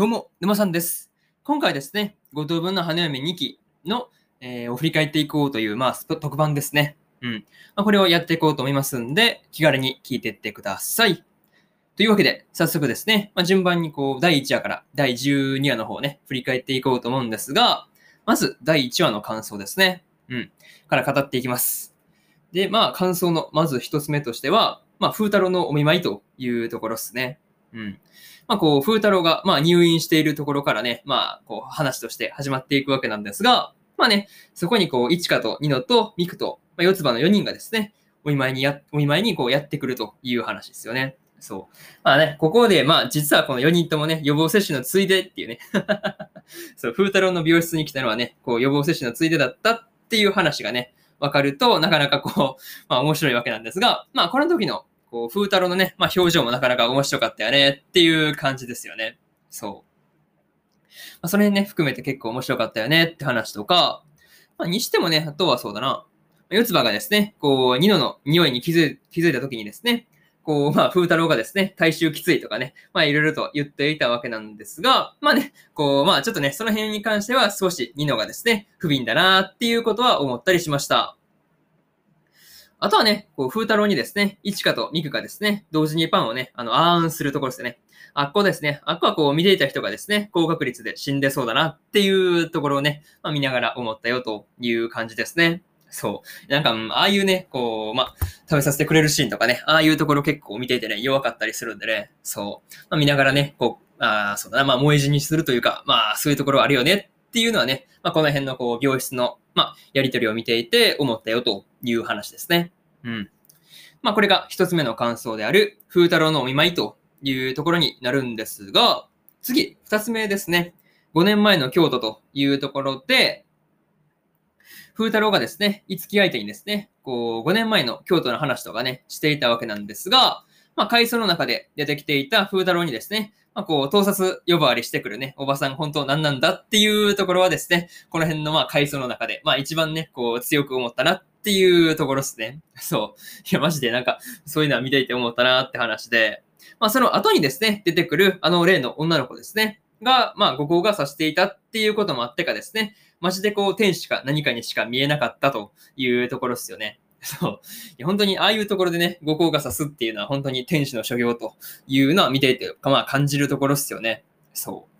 どうも、沼さんです。今回ですね、五等分の花嫁2期の、えーを振り返っていこうという、まあ、特番ですね。うん。まあ、これをやっていこうと思いますんで、気軽に聞いていってください。というわけで、早速ですね、まあ、順番にこう、第1話から第12話の方をね、振り返っていこうと思うんですが、まず、第1話の感想ですね。うん。から語っていきます。で、まあ、感想の、まず一つ目としては、まあ、風太郎のお見舞いというところですね。うん。まあ、こう、風太郎が、まあ、入院しているところからね、まあ、こう、話として始まっていくわけなんですが、まあね、そこにこう、いちかとニノとミクと、まあ、四つ葉の4人がですね、お見舞いにや、お見舞いにこう、やってくるという話ですよね。そう。まあね、ここで、まあ、実はこの4人ともね、予防接種のついでっていうね。そう、風太郎の美容室に来たのはね、こう、予防接種のついでだったっていう話がね、わかると、なかなかこう、まあ面白いわけなんですが、まあこの時の、こう、風太郎のね、まあ表情もなかなか面白かったよねっていう感じですよね。そう。まあその辺ね、含めて結構面白かったよねって話とか、まあにしてもね、あとはそうだな、四つ葉がですね、こう、ニノの匂いに気づい気づいた時にですね、こう、まあ、風太郎がですね、体臭きついとかね、まあ、いろいろと言っていたわけなんですが、まあね、こう、まあ、ちょっとね、その辺に関しては少しニノがですね、不憫だなっていうことは思ったりしました。あとはね、こう、風太郎にですね、いちかとみくがですね、同時にパンをね、あの、あーんするところですね。あっこですね。あっこはこう見ていた人がですね、高確率で死んでそうだなっていうところをね、まあ、見ながら思ったよという感じですね。そう。なんか、ああいうね、こう、まあ、食べさせてくれるシーンとかね、ああいうところ結構見ていてね、弱かったりするんでね、そう。まあ、見ながらね、こう、ああ、そうだな、まあ、萌え死にするというか、まあ、そういうところあるよねっていうのはね、まあ、この辺のこう、病室の、まあ、やりとりを見ていて思ったよという話ですね。うん。まあ、これが一つ目の感想である、風太郎のお見舞いというところになるんですが、次、二つ目ですね。5年前の京都というところで、風太郎がですね、五木相手にですね、こう、5年前の京都の話とかね、していたわけなんですが、まあ、回想の中で出てきていた風太郎にですね、まあ、こう、盗撮呼ばわりしてくるね、おばさん本当何なんだっていうところはですね、この辺のまあ、回想の中で、まあ、一番ね、こう、強く思ったなっていうところですね。そう。いや、マジでなんか、そういうのは見ていて思ったなって話で、まあ、その後にですね、出てくるあの例の女の子ですね、が、まあ、五行がさしていたっていうこともあってかですね、マジでこう、天使か何かにしか見えなかったというところですよね。そう。いや本当にああいうところでね、五行が刺すっていうのは本当に天使の所業というのは見ていて、まあ感じるところですよね。そう。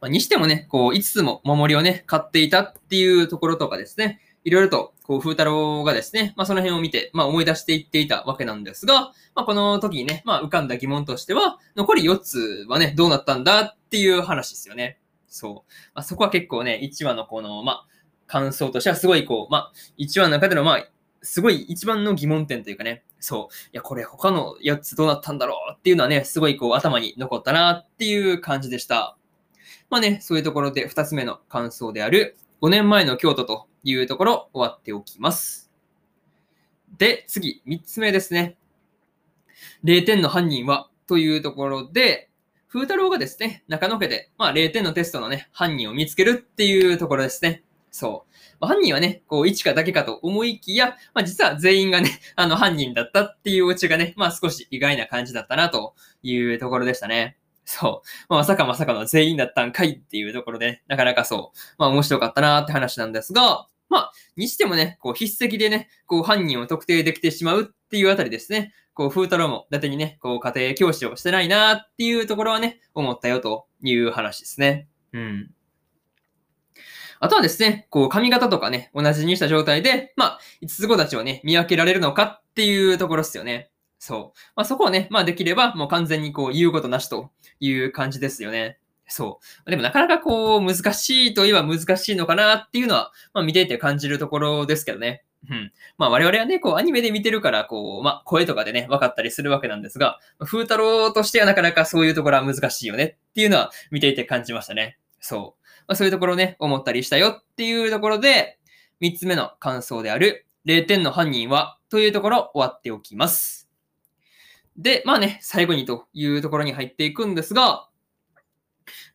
まあ、にしてもね、こう、5つも守りをね、買っていたっていうところとかですね、いろいろと、こう、風太郎がですね、まあその辺を見て、まあ思い出していっていたわけなんですが、まあこの時にね、まあ浮かんだ疑問としては、残り4つはね、どうなったんだっていう話ですよね。そう。まあ、そこは結構ね、1話のこの、まあ、感想としてはすごいこう、まあ、1話の中での、まあ、すごい一番の疑問点というかね、そう、いや、これ他のやつどうなったんだろうっていうのはね、すごいこう頭に残ったなっていう感じでした。まあね、そういうところで2つ目の感想である、5年前の京都というところ終わっておきます。で、次、3つ目ですね。0点の犯人はというところで、風太郎がですね、中野家で、まあ0点のテストのね、犯人を見つけるっていうところですね。そう。まあ、犯人はね、こう、一かだけかと思いきや、まあ実は全員がね、あの犯人だったっていうオチがね、まあ少し意外な感じだったなというところでしたね。そう。まあまさかまさかの全員だったんかいっていうところで、ね、なかなかそう、まあ面白かったなって話なんですが、まあ、にしてもね、こう筆跡でね、こう犯人を特定できてしまうっていうあたりですね。こう、風太郎も伊達にね、こう家庭教師をしてないなっていうところはね、思ったよという話ですね。うん。あとはですね、こう髪型とかね、同じにした状態で、まあ、五つ子たちをね、見分けられるのかっていうところですよね。そう。まあそこをね、まあできればもう完全にこう言うことなしという感じですよね。そう。でもなかなかこう難しいといえば難しいのかなっていうのは、まあ見ていて感じるところですけどね。うん。まあ我々はね、こうアニメで見てるから、こう、まあ声とかでね、分かったりするわけなんですが、風太郎としてはなかなかそういうところは難しいよねっていうのは見ていて感じましたね。そう。まあ、そういうところね、思ったりしたよっていうところで、三つ目の感想である、0点の犯人は、というところ終わっておきます。で、まあね、最後にというところに入っていくんですが、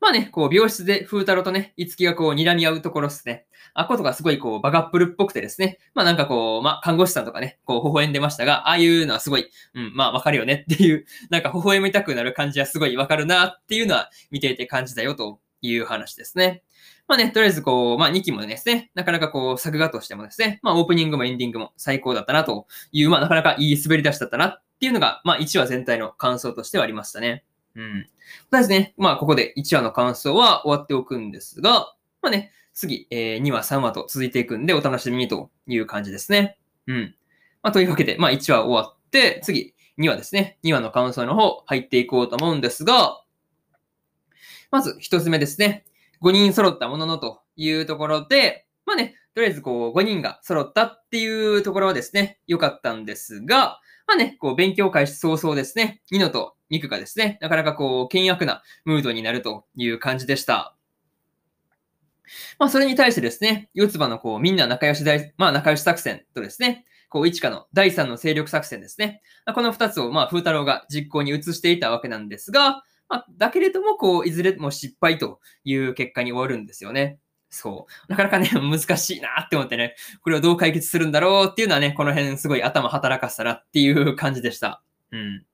まあね、こう、病室で風太郎とね、いつきがこう、睨み合うところですね。あことがすごいこう、バカップルっぽくてですね。まあなんかこう、まあ看護師さんとかね、こう、微笑んでましたが、ああいうのはすごい、うん、まあわかるよねっていう、なんか微笑みたくなる感じはすごいわかるなっていうのは見ていて感じたよという話ですね。まあね、とりあえずこう、まあ2期もですね、なかなかこう、作画としてもですね、まあオープニングもエンディングも最高だったなという、まあなかなかいい滑り出しだったなっていうのが、まあ1話全体の感想としてはありましたね。うん。ただですね、まあここで1話の感想は終わっておくんですが、まあね、次、えー、2話、3話と続いていくんでお楽しみにという感じですね。うん。まあというわけで、まあ1話終わって、次、2話ですね。2話の感想の方入っていこうと思うんですが、まず1つ目ですね。5人揃ったもののというところで、まあね、とりあえずこう5人が揃ったっていうところはですね、良かったんですが、まあね、こう勉強開始早々ですね、ニノとミクがですね、なかなかこう険悪なムードになるという感じでした。まあそれに対してですね、四つ葉のこうみんな仲良し大、まあ仲良し作戦とですね、こう、一花の第三の勢力作戦ですね。この二つを、まあ、風太郎が実行に移していたわけなんですが、まあ、だけれども、こう、いずれも失敗という結果に終わるんですよね。そう。なかなかね、難しいなって思ってね、これをどう解決するんだろうっていうのはね、この辺すごい頭働かせたなっていう感じでした。うん。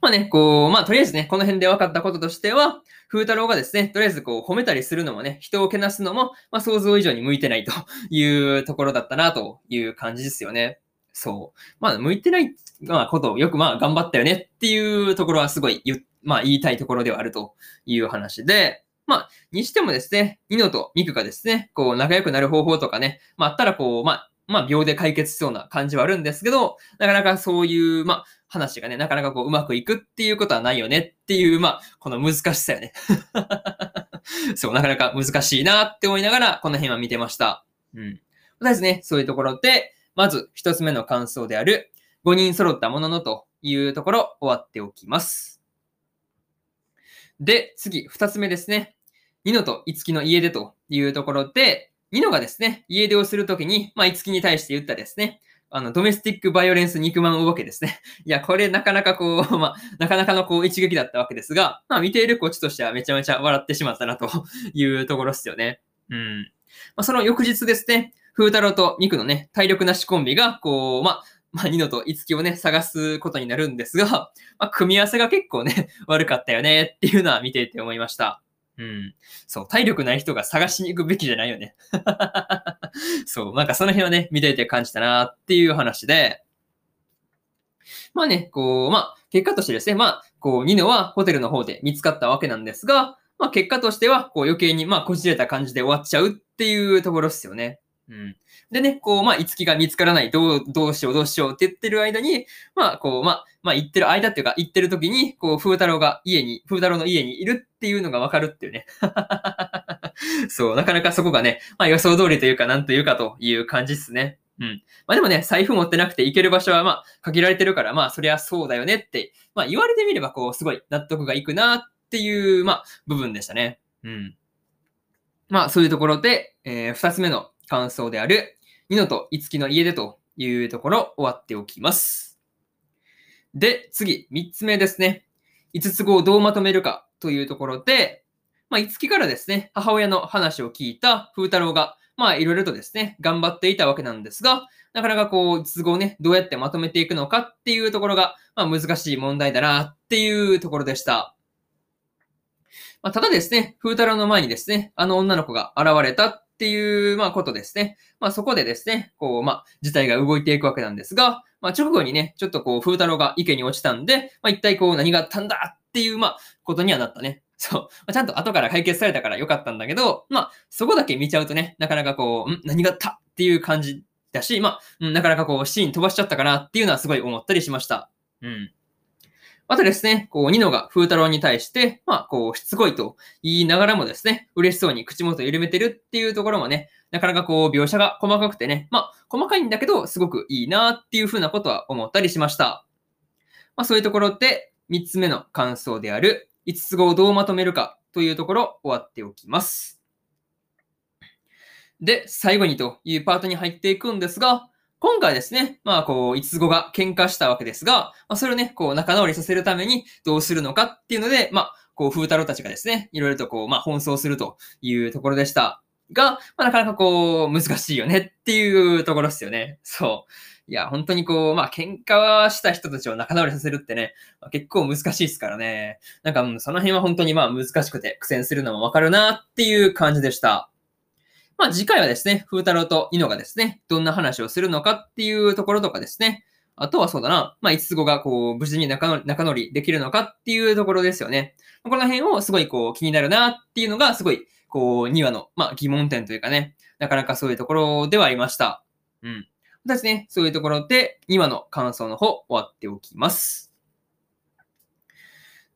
まあね、こう、まあとりあえずね、この辺で分かったこととしては、風太郎がですね、とりあえずこう褒めたりするのもね、人をけなすのも、まあ想像以上に向いてないというところだったなという感じですよね。そう。まあ向いてない、まあことをよくまあ頑張ったよねっていうところはすごい言、まあ言いたいところではあるという話で、まあ、にしてもですね、ニノとミクがですね、こう、仲良くなる方法とかね、まあ、あったらこう、まあ、まあ、秒で解決しそうな感じはあるんですけど、なかなかそういう、まあ、話がね、なかなかこう、うまくいくっていうことはないよねっていう、まあ、この難しさよね。そう、なかなか難しいなって思いながら、この辺は見てました。うん。ただですね、そういうところで、まず一つ目の感想である、5人揃ったもののというところ、終わっておきます。で、次、二つ目ですね。ニノとイツキの家出というところで、ニノがですね、家出をするときに、まあ、イツキに対して言ったですね、あの、ドメスティックバイオレンス肉まんお化けですね。いや、これなかなかこう、まあ、なかなかのこう一撃だったわけですが、まあ、見ているこっちとしてはめちゃめちゃ笑ってしまったなというところですよね。うん。まあ、その翌日ですね、風太郎とミクのね、体力なしコンビが、こう、まあ、まあ、ニノとイツキをね、探すことになるんですが、まあ、組み合わせが結構ね、悪かったよねっていうのは見ていて思いました。うん。そう、体力ない人が探しに行くべきじゃないよね。そう、なんかその辺はね、見ていて感じたなっていう話で、まあね、こう、まあ、結果としてですね、まあ、こう、ニノはホテルの方で見つかったわけなんですが、まあ、結果としては、こう、余計に、まあ、こじれた感じで終わっちゃうっていうところですよね。うん。でね、こう、まあ、いつきが見つからない、どう、どうしよう、どうしようって言ってる間に、まあ、こう、まあ、まあ、言ってる間っていうか、言ってる時に、こう、風太郎が家に、風太郎の家にいるっていうのがわかるっていうね。そう、なかなかそこがね、まあ、予想通りというか、なんというかという感じっすね。うん。まあでもね、財布持ってなくて行ける場所はま限られてるから、まあそりゃそうだよねって、まあ言われてみればこうすごい納得がいくなっていう、まあ部分でしたね。うん。まあそういうところで、えー、二つ目の感想である、ニノとイツキの家でというところ終わっておきます。で、次、三つ目ですね。五つ子をどうまとめるかというところで、まあ、いつきからですね、母親の話を聞いた風太郎が、まあ、いろいろとですね、頑張っていたわけなんですが、なかなかこう、都合をね、どうやってまとめていくのかっていうところが、まあ、難しい問題だなっていうところでした。まあ、ただですね、風太郎の前にですね、あの女の子が現れたっっていう、まあ、ことですね。まあ、そこでですね、こう、まあ、事態が動いていくわけなんですが、まあ、直後にね、ちょっとこう、風太郎が池に落ちたんで、まあ、一体こう、何があったんだっていう、まあ、ことにはなったね。そう。まあ、ちゃんと後から解決されたからよかったんだけど、まあ、そこだけ見ちゃうとね、なかなかこう、ん何があったっていう感じだし、まあ、なかなかこう、シーン飛ばしちゃったかなっていうのはすごい思ったりしました。うん。またですね、こう、ニノが風太郎に対して、まあ、こう、しつこいと言いながらもですね、嬉しそうに口元を緩めてるっていうところもね、なかなかこう、描写が細かくてね、まあ、細かいんだけど、すごくいいなっていうふうなことは思ったりしました。まあ、そういうところで、三つ目の感想である、五つ子をどうまとめるかというところ、終わっておきます。で、最後にというパートに入っていくんですが、今回ですね、まあこう、五つ子が喧嘩したわけですが、まあ、それをね、こう仲直りさせるためにどうするのかっていうので、まあ、こう、風太郎たちがですね、いろいろとこう、まあ、奔走するというところでした。が、まあ、なかなかこう、難しいよねっていうところですよね。そう。いや、本当にこう、まあ、喧嘩はした人たちを仲直りさせるってね、まあ結構難しいですからね。なんか、その辺は本当にまあ難しくて苦戦するのもわかるなっていう感じでした。まあ次回はですね、風太郎とイノがですね、どんな話をするのかっていうところとかですね、あとはそうだな、まあ、五つ子がこう、無事に仲直りできるのかっていうところですよね。この辺をすごいこう、気になるなっていうのが、すごい、こう、2話の、まあ、疑問点というかね、なかなかそういうところではありました。うん。ですね、そういうところで、2話の感想の方、終わっておきます。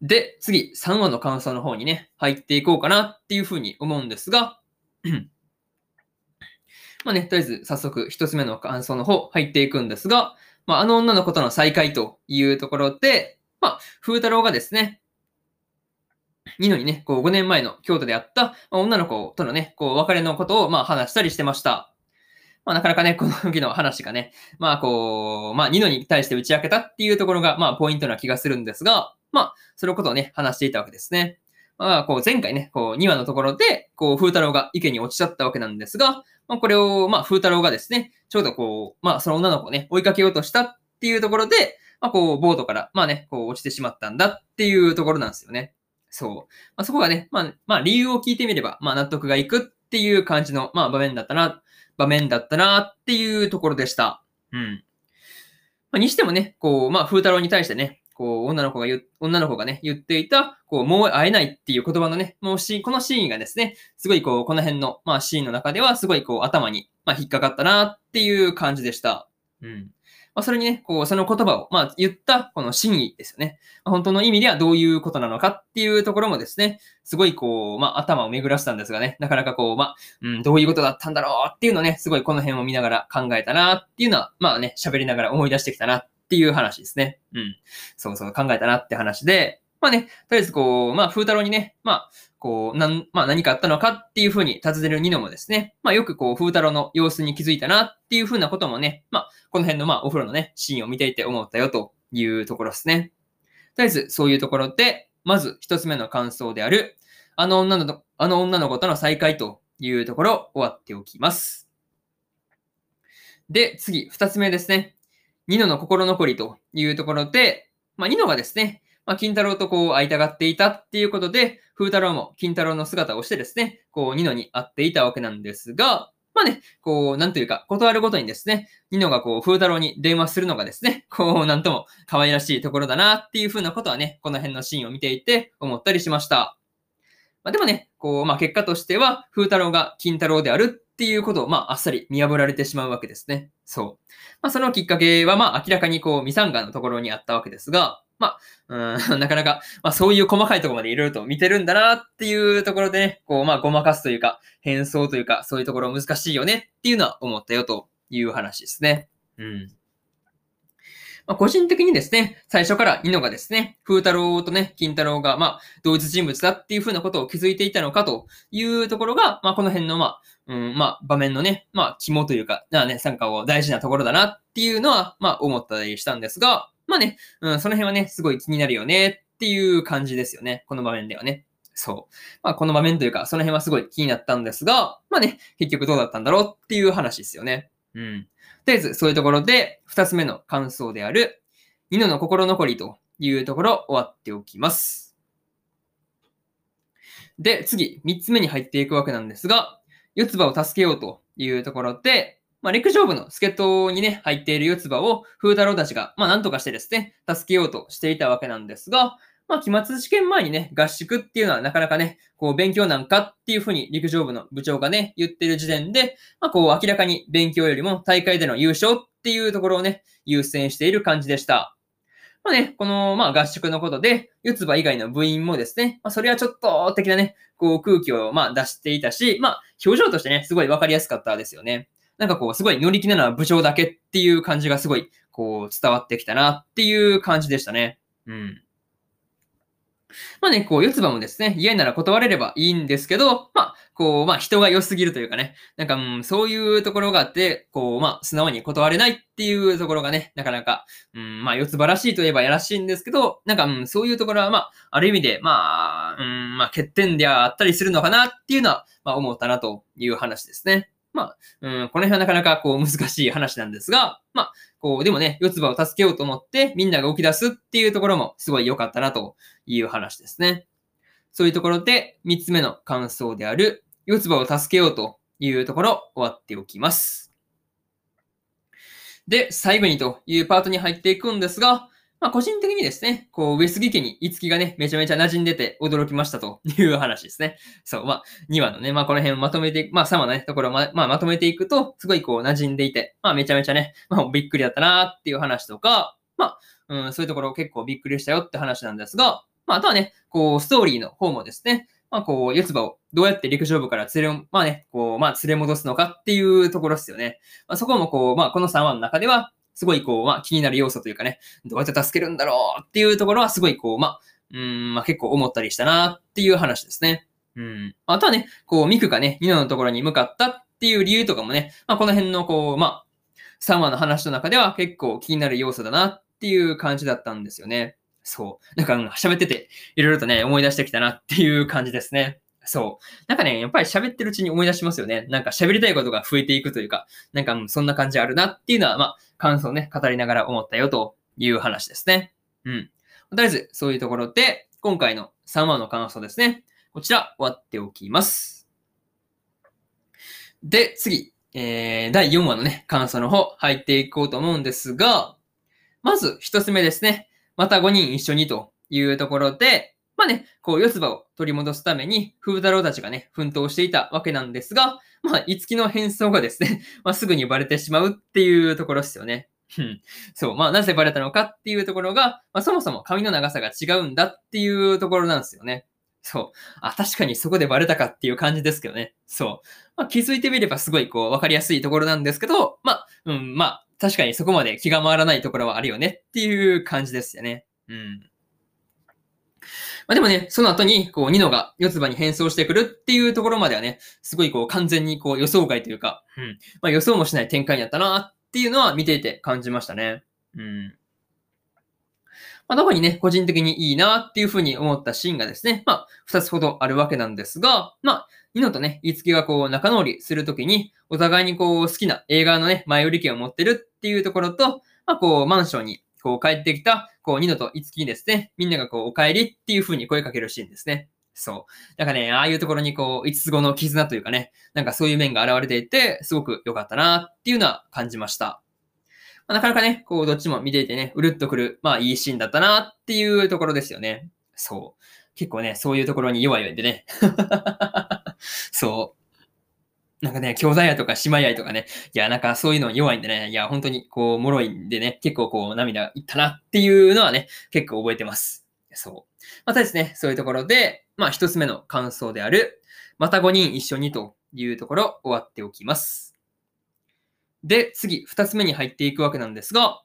で、次、3話の感想の方にね、入っていこうかなっていうふうに思うんですが、まあね、とりあえず早速一つ目の感想の方入っていくんですが、まああの女の子との再会というところで、まあ、風太郎がですね、ニノにね、こう5年前の京都であったま女の子とのね、こう別れのことをまあ話したりしてました。まあなかなかね、この時の話がね、まあこう、まあニノに対して打ち明けたっていうところがまあポイントな気がするんですが、まあそのことをね、話していたわけですね。まあこう前回ね、こう2話のところで、こう風太郎が池に落ちちゃったわけなんですが、まあこれをまあ風太郎がですね、ちょうどこう、まあその女の子をね、追いかけようとしたっていうところで、まあこうボートからまあね、こう落ちてしまったんだっていうところなんですよね。そう。まあそこがね、まあ、まあ理由を聞いてみれば、まあ納得がいくっていう感じの、まあ場面だったな、場面だったなっていうところでした。うん。まあ、にしてもね、こう、まあ風太郎に対してね、こう、女の子が言う、女の子がね、言っていた、こう、もう会えないっていう言葉のね、もうし、このシーンがですね、すごいこう、この辺の、まあシーンの中では、すごいこう、頭に、まあ引っかかったなっていう感じでした。うん。まあそれにね、こう、その言葉を、まあ言った、この真意ですよね。まあ本当の意味ではどういうことなのかっていうところもですね、すごいこう、まあ頭を巡らしたんですがね、なかなかこう、まあ、うん、どういうことだったんだろうっていうのをね、すごいこの辺を見ながら考えたなっていうのは、まあね、喋りながら思い出してきたなっていう話ですね。うん。そうそう考えたなって話で、まあね、とりあえずこう、まあ風太郎にね、まあ、こう、なん、まあ何かあったのかっていうふうに尋ねるニノもですね、まあよくこう、風太郎の様子に気づいたなっていうふうなこともね、まあ、この辺のまあお風呂のね、シーンを見ていて思ったよというところですね。とりあえずそういうところで、まず一つ目の感想である、あの女の、あの女の子との再会というところ終わっておきます。で、次、二つ目ですね。ニノの心残りというところで、まあ、ニノがですね、まあ、金太郎とこう会いたがっていたっていうことで、風太郎も金太郎の姿をしてですね、こう、ニノに会っていたわけなんですが、まあね、こう、なんというか、断るごとにですね、ニノがこう、風太郎に電話するのがですね、こう、なんとも可愛らしいところだなっていうふうなことはね、この辺のシーンを見ていて思ったりしました。まあ、でもね、こう、まあ、結果としては、風太郎が金太郎であるっていうことを、まあ、あっさり見破られてしまうわけですね。そう。まあ、そのきっかけは、まあ、明らかにこう、ミサンガのところにあったわけですが、まあ、うん、なかなか、まあ、そういう細かいところまでいろいろと見てるんだなっていうところでね、こう、まあ、ごまかすというか、変装というか、そういうところ難しいよねっていうのは思ったよという話ですね。うん。まあ、個人的にですね、最初からニノがですね、風太郎とね、金太郎が、まあ、同一人物だっていうふうなことを気づいていたのかというところが、まあ、この辺の、まあ、うん、まあ、場面のね、まあ、肝というか、なあね、参加を大事なところだなっていうのは、まあ、思ったりしたんですが、まあね、うん、その辺はね、すごい気になるよねっていう感じですよね。この場面ではね。そう。まあ、この場面というか、その辺はすごい気になったんですが、まあね、結局どうだったんだろうっていう話ですよね。うん。とりあえず、そういうところで、二つ目の感想である、ニノの心残りというところ終わっておきます。で、次、三つ目に入っていくわけなんですが、四つ葉を助けようというところで、まあ、陸上部の助っ人にね、入っている四つ葉を風太郎たちが、まあ、なんとかしてですね、助けようとしていたわけなんですが、まあ、期末試験前にね、合宿っていうのはなかなかね、こう、勉強なんかっていうふうに陸上部の部長がね、言ってる時点で、まあ、こう、明らかに勉強よりも大会での優勝っていうところをね、優先している感じでした。まあね、この、まあ合宿のことで、四つ葉以外の部員もですね、まあそれはちょっと的なね、こう空気をまあ出していたし、まあ表情としてね、すごいわかりやすかったですよね。なんかこう、すごい乗り気なのは部長だけっていう感じがすごい、こう伝わってきたなっていう感じでしたね。うん。まあね、こう、四つ葉もですね、嫌なら断れればいいんですけど、まあ、こう、まあ、人が良すぎるというかね、なんか、うん、そういうところがあって、こう、まあ、素直に断れないっていうところがね、なかなか、うん、まあ、四つ葉らしいといえばやらしいんですけど、なんか、うん、そういうところは、まあ、ある意味で、まあ、うん、まあ、欠点であったりするのかなっていうのは、まあ、思ったなという話ですね。まあ、うん、この辺はなかなかこう難しい話なんですが、まあ、こう、でもね、四つ葉を助けようと思ってみんなが動き出すっていうところもすごい良かったなという話ですね。そういうところで三つ目の感想である四つ葉を助けようというところ終わっておきます。で、最後にというパートに入っていくんですが、まあ、個人的にですね、こう、上杉家に五木がね、めちゃめちゃ馴染んでて驚きましたという話ですね。そう、まあ、2話のね、まあ、この辺をまとめて、まあ、3話のね、ところま、まあ、まとめていくと、すごいこう、馴染んでいて、まあ、めちゃめちゃね、まあ、びっくりだったなっていう話とか、まあ、うん、そういうところ結構びっくりしたよって話なんですが、まあ、あとはね、こう、ストーリーの方もですね、まあ、こう、四つ葉をどうやって陸上部から連れ、まあね、こう、まあ、連れ戻すのかっていうところですよね。まあ、そこもこう、まあ、この3話の中では、すごいこう、まあ気になる要素というかね、どうやって助けるんだろうっていうところはすごいこう、まあ、うん、まあ結構思ったりしたなっていう話ですね。うん。あとはね、こう、ミクがね、ニノのところに向かったっていう理由とかもね、まあこの辺のこう、まあ、3話の話の中では結構気になる要素だなっていう感じだったんですよね。そう。なんか、喋ってて、いろいろとね、思い出してきたなっていう感じですね。そう。なんかね、やっぱり喋ってるうちに思い出しますよね。なんか喋りたいことが増えていくというか、なんか、そんな感じあるなっていうのは、まあ、感想をね、語りながら思ったよという話ですね。うん。とりあえず、そういうところで、今回の3話の感想ですね。こちら、終わっておきます。で、次、えー、第4話のね、感想の方、入っていこうと思うんですが、まず、一つ目ですね。また5人一緒にというところで、まあね、こう、四つ葉を取り戻すために、風太郎たちがね、奮闘していたわけなんですが、まあ、五木の変装がですね、まあ、すぐにバレてしまうっていうところですよね。うん。そう。まあ、なぜバレたのかっていうところが、まあ、そもそも髪の長さが違うんだっていうところなんですよね。そう。あ、確かにそこでバレたかっていう感じですけどね。そう。まあ、気づいてみればすごいこう、わかりやすいところなんですけど、まあ、うん、まあ、確かにそこまで気が回らないところはあるよねっていう感じですよね。うん。まあでもね、その後に、こう、ニノが四つ葉に変装してくるっていうところまではね、すごいこう、完全にこう、予想外というか、うん。まあ予想もしない展開になったなっていうのは見ていて感じましたね。うん。まあ、特にね、個人的にいいなっていうふうに思ったシーンがですね、まあ、二つほどあるわけなんですが、まあ、ニノとね、イツキがこう、仲直りするときに、お互いにこう、好きな映画のね、前売り券を持ってるっていうところと、まあ、こう、マンションにこう帰ってきた、こう、ニノとイツキにですね、みんながこう、お帰りっていう風に声かけるシーンですね。そう。なんかね、ああいうところにこう、五つ子の絆というかね、なんかそういう面が現れていて、すごく良かったなっていうのは感じました。まあ、なかなかね、こう、どっちも見ていてね、うるっとくる、まあいいシーンだったなっていうところですよね。そう。結構ね、そういうところに弱いんでね。そう。なんかね、兄弟愛とか姉妹愛とかね、いや、なんかそういうの弱いんでね、いや、本当にこう、脆いんでね、結構こう、涙いったなっていうのはね、結構覚えてます。そう。またですね、そういうところで、まあ一つ目の感想である、また5人一緒にというところ終わっておきます。で、次、二つ目に入っていくわけなんですが、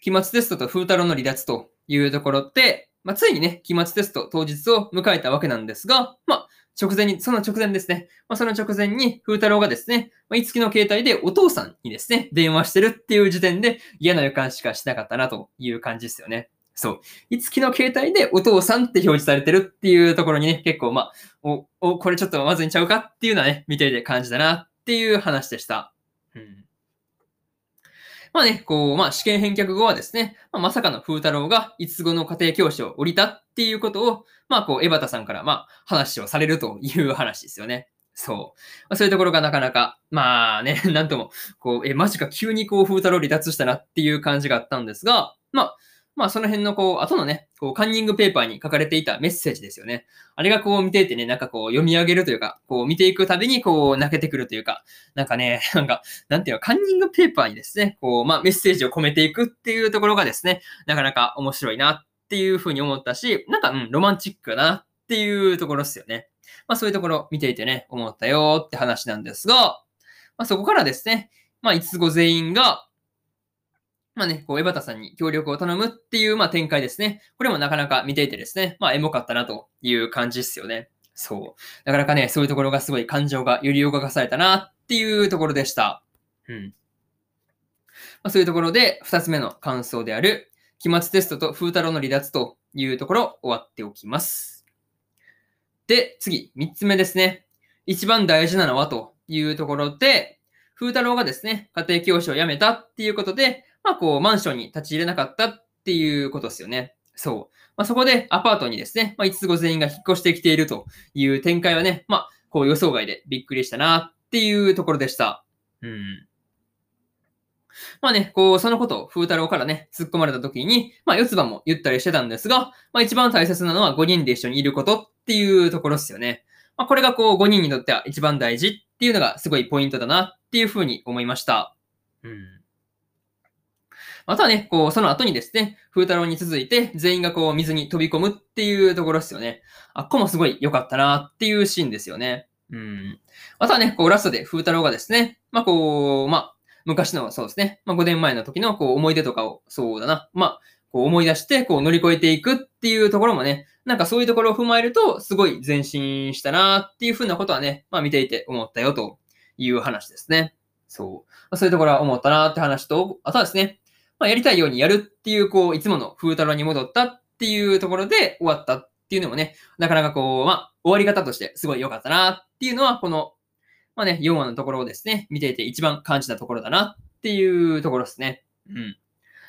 期末テストと風太郎の離脱というところって、まあ、ついにね、期末テスト当日を迎えたわけなんですが、まあ、直前に、その直前ですね。まあ、その直前に、風太郎がですね、まあ、いつきの携帯でお父さんにですね、電話してるっていう時点で嫌な予感しかしなかったなという感じですよね。そう。いつきの携帯でお父さんって表示されてるっていうところにね、結構まあ、お、お、これちょっとまずいんちゃうかっていうのはね、見ていて感じだなっていう話でした。うん。まあね、こう、まあ試験返却後はですね、まあ、まさかの風太郎がいつごの家庭教師を降りたっていうことを、まあこう、江端さんからまあ話をされるという話ですよね。そう。まあ、そういうところがなかなか、まあね、なんとも、こう、え、マジか急にこう、風太郎離脱したなっていう感じがあったんですが、まあ、まあその辺のこう、後のね、こう、カンニングペーパーに書かれていたメッセージですよね。あれがこう見ていてね、なんかこう読み上げるというか、こう見ていくたびにこう泣けてくるというか、なんかね、なんか、なんていうの、カンニングペーパーにですね、こう、まあメッセージを込めていくっていうところがですね、なかなか面白いなっていうふうに思ったし、なんか、うん、ロマンチックだなっていうところですよね。まあそういうところ見ていてね、思ったよって話なんですが、まあそこからですね、まあ五つ子全員が、まあね、こう、江端さんに協力を頼むっていう、まあ展開ですね。これもなかなか見ていてですね、まあエモかったなという感じですよね。そう。なかなかね、そういうところがすごい感情が揺り動かされたなっていうところでした。うん。まあ、そういうところで、二つ目の感想である、期末テストと風太郎の離脱というところ終わっておきます。で、次、三つ目ですね。一番大事なのはというところで、風太郎がですね、家庭教師を辞めたっていうことで、まあこう、マンションに立ち入れなかったっていうことですよね。そう。まあそこでアパートにですね、まあ5つ子全員が引っ越してきているという展開はね、まあこう予想外でびっくりしたなっていうところでした。うん。まあね、こう、そのことを風太郎からね、突っ込まれた時に、まあ、四つ葉も言ったりしてたんですが、まあ、一番大切なのは5人で一緒にいることっていうところですよね。まあ、これがこう、5人にとっては一番大事っていうのがすごいポイントだなっていうふうに思いました。うん。またはね、こう、その後にですね、風太郎に続いて全員がこう、水に飛び込むっていうところですよね。あっこもすごい良かったなっていうシーンですよね。うん。またはね、こう、ラストで風太郎がですね、まあこう、まあ、昔の、そうですね。まあ、5年前の時の、こう、思い出とかを、そうだな。まあ、こう思い出して、こう乗り越えていくっていうところもね、なんかそういうところを踏まえると、すごい前進したなっていうふうなことはね、まあ見ていて思ったよという話ですね。そう。そういうところは思ったなって話と、あとはですね、まあやりたいようにやるっていう、こう、いつもの風太郎に戻ったっていうところで終わったっていうのもね、なかなかこう、まあ、終わり方としてすごい良かったなっていうのは、この、まあね、4話のところをですね、見ていて一番感じたところだなっていうところですね。うん。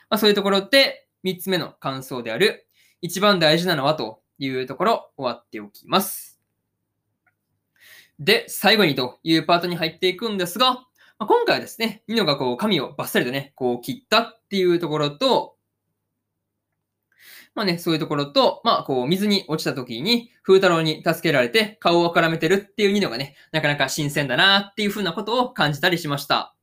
まあ、そういうところで、3つ目の感想である、一番大事なのはというところ、終わっておきます。で、最後にというパートに入っていくんですが、まあ、今回はですね、ニノがこう髪をバッサリとね、こう切ったっていうところと、まあね、そういうところと、まあこう水に落ちた時に風太郎に助けられて顔を絡めてるっていうニノがね、なかなか新鮮だなっていう風なことを感じたりしました。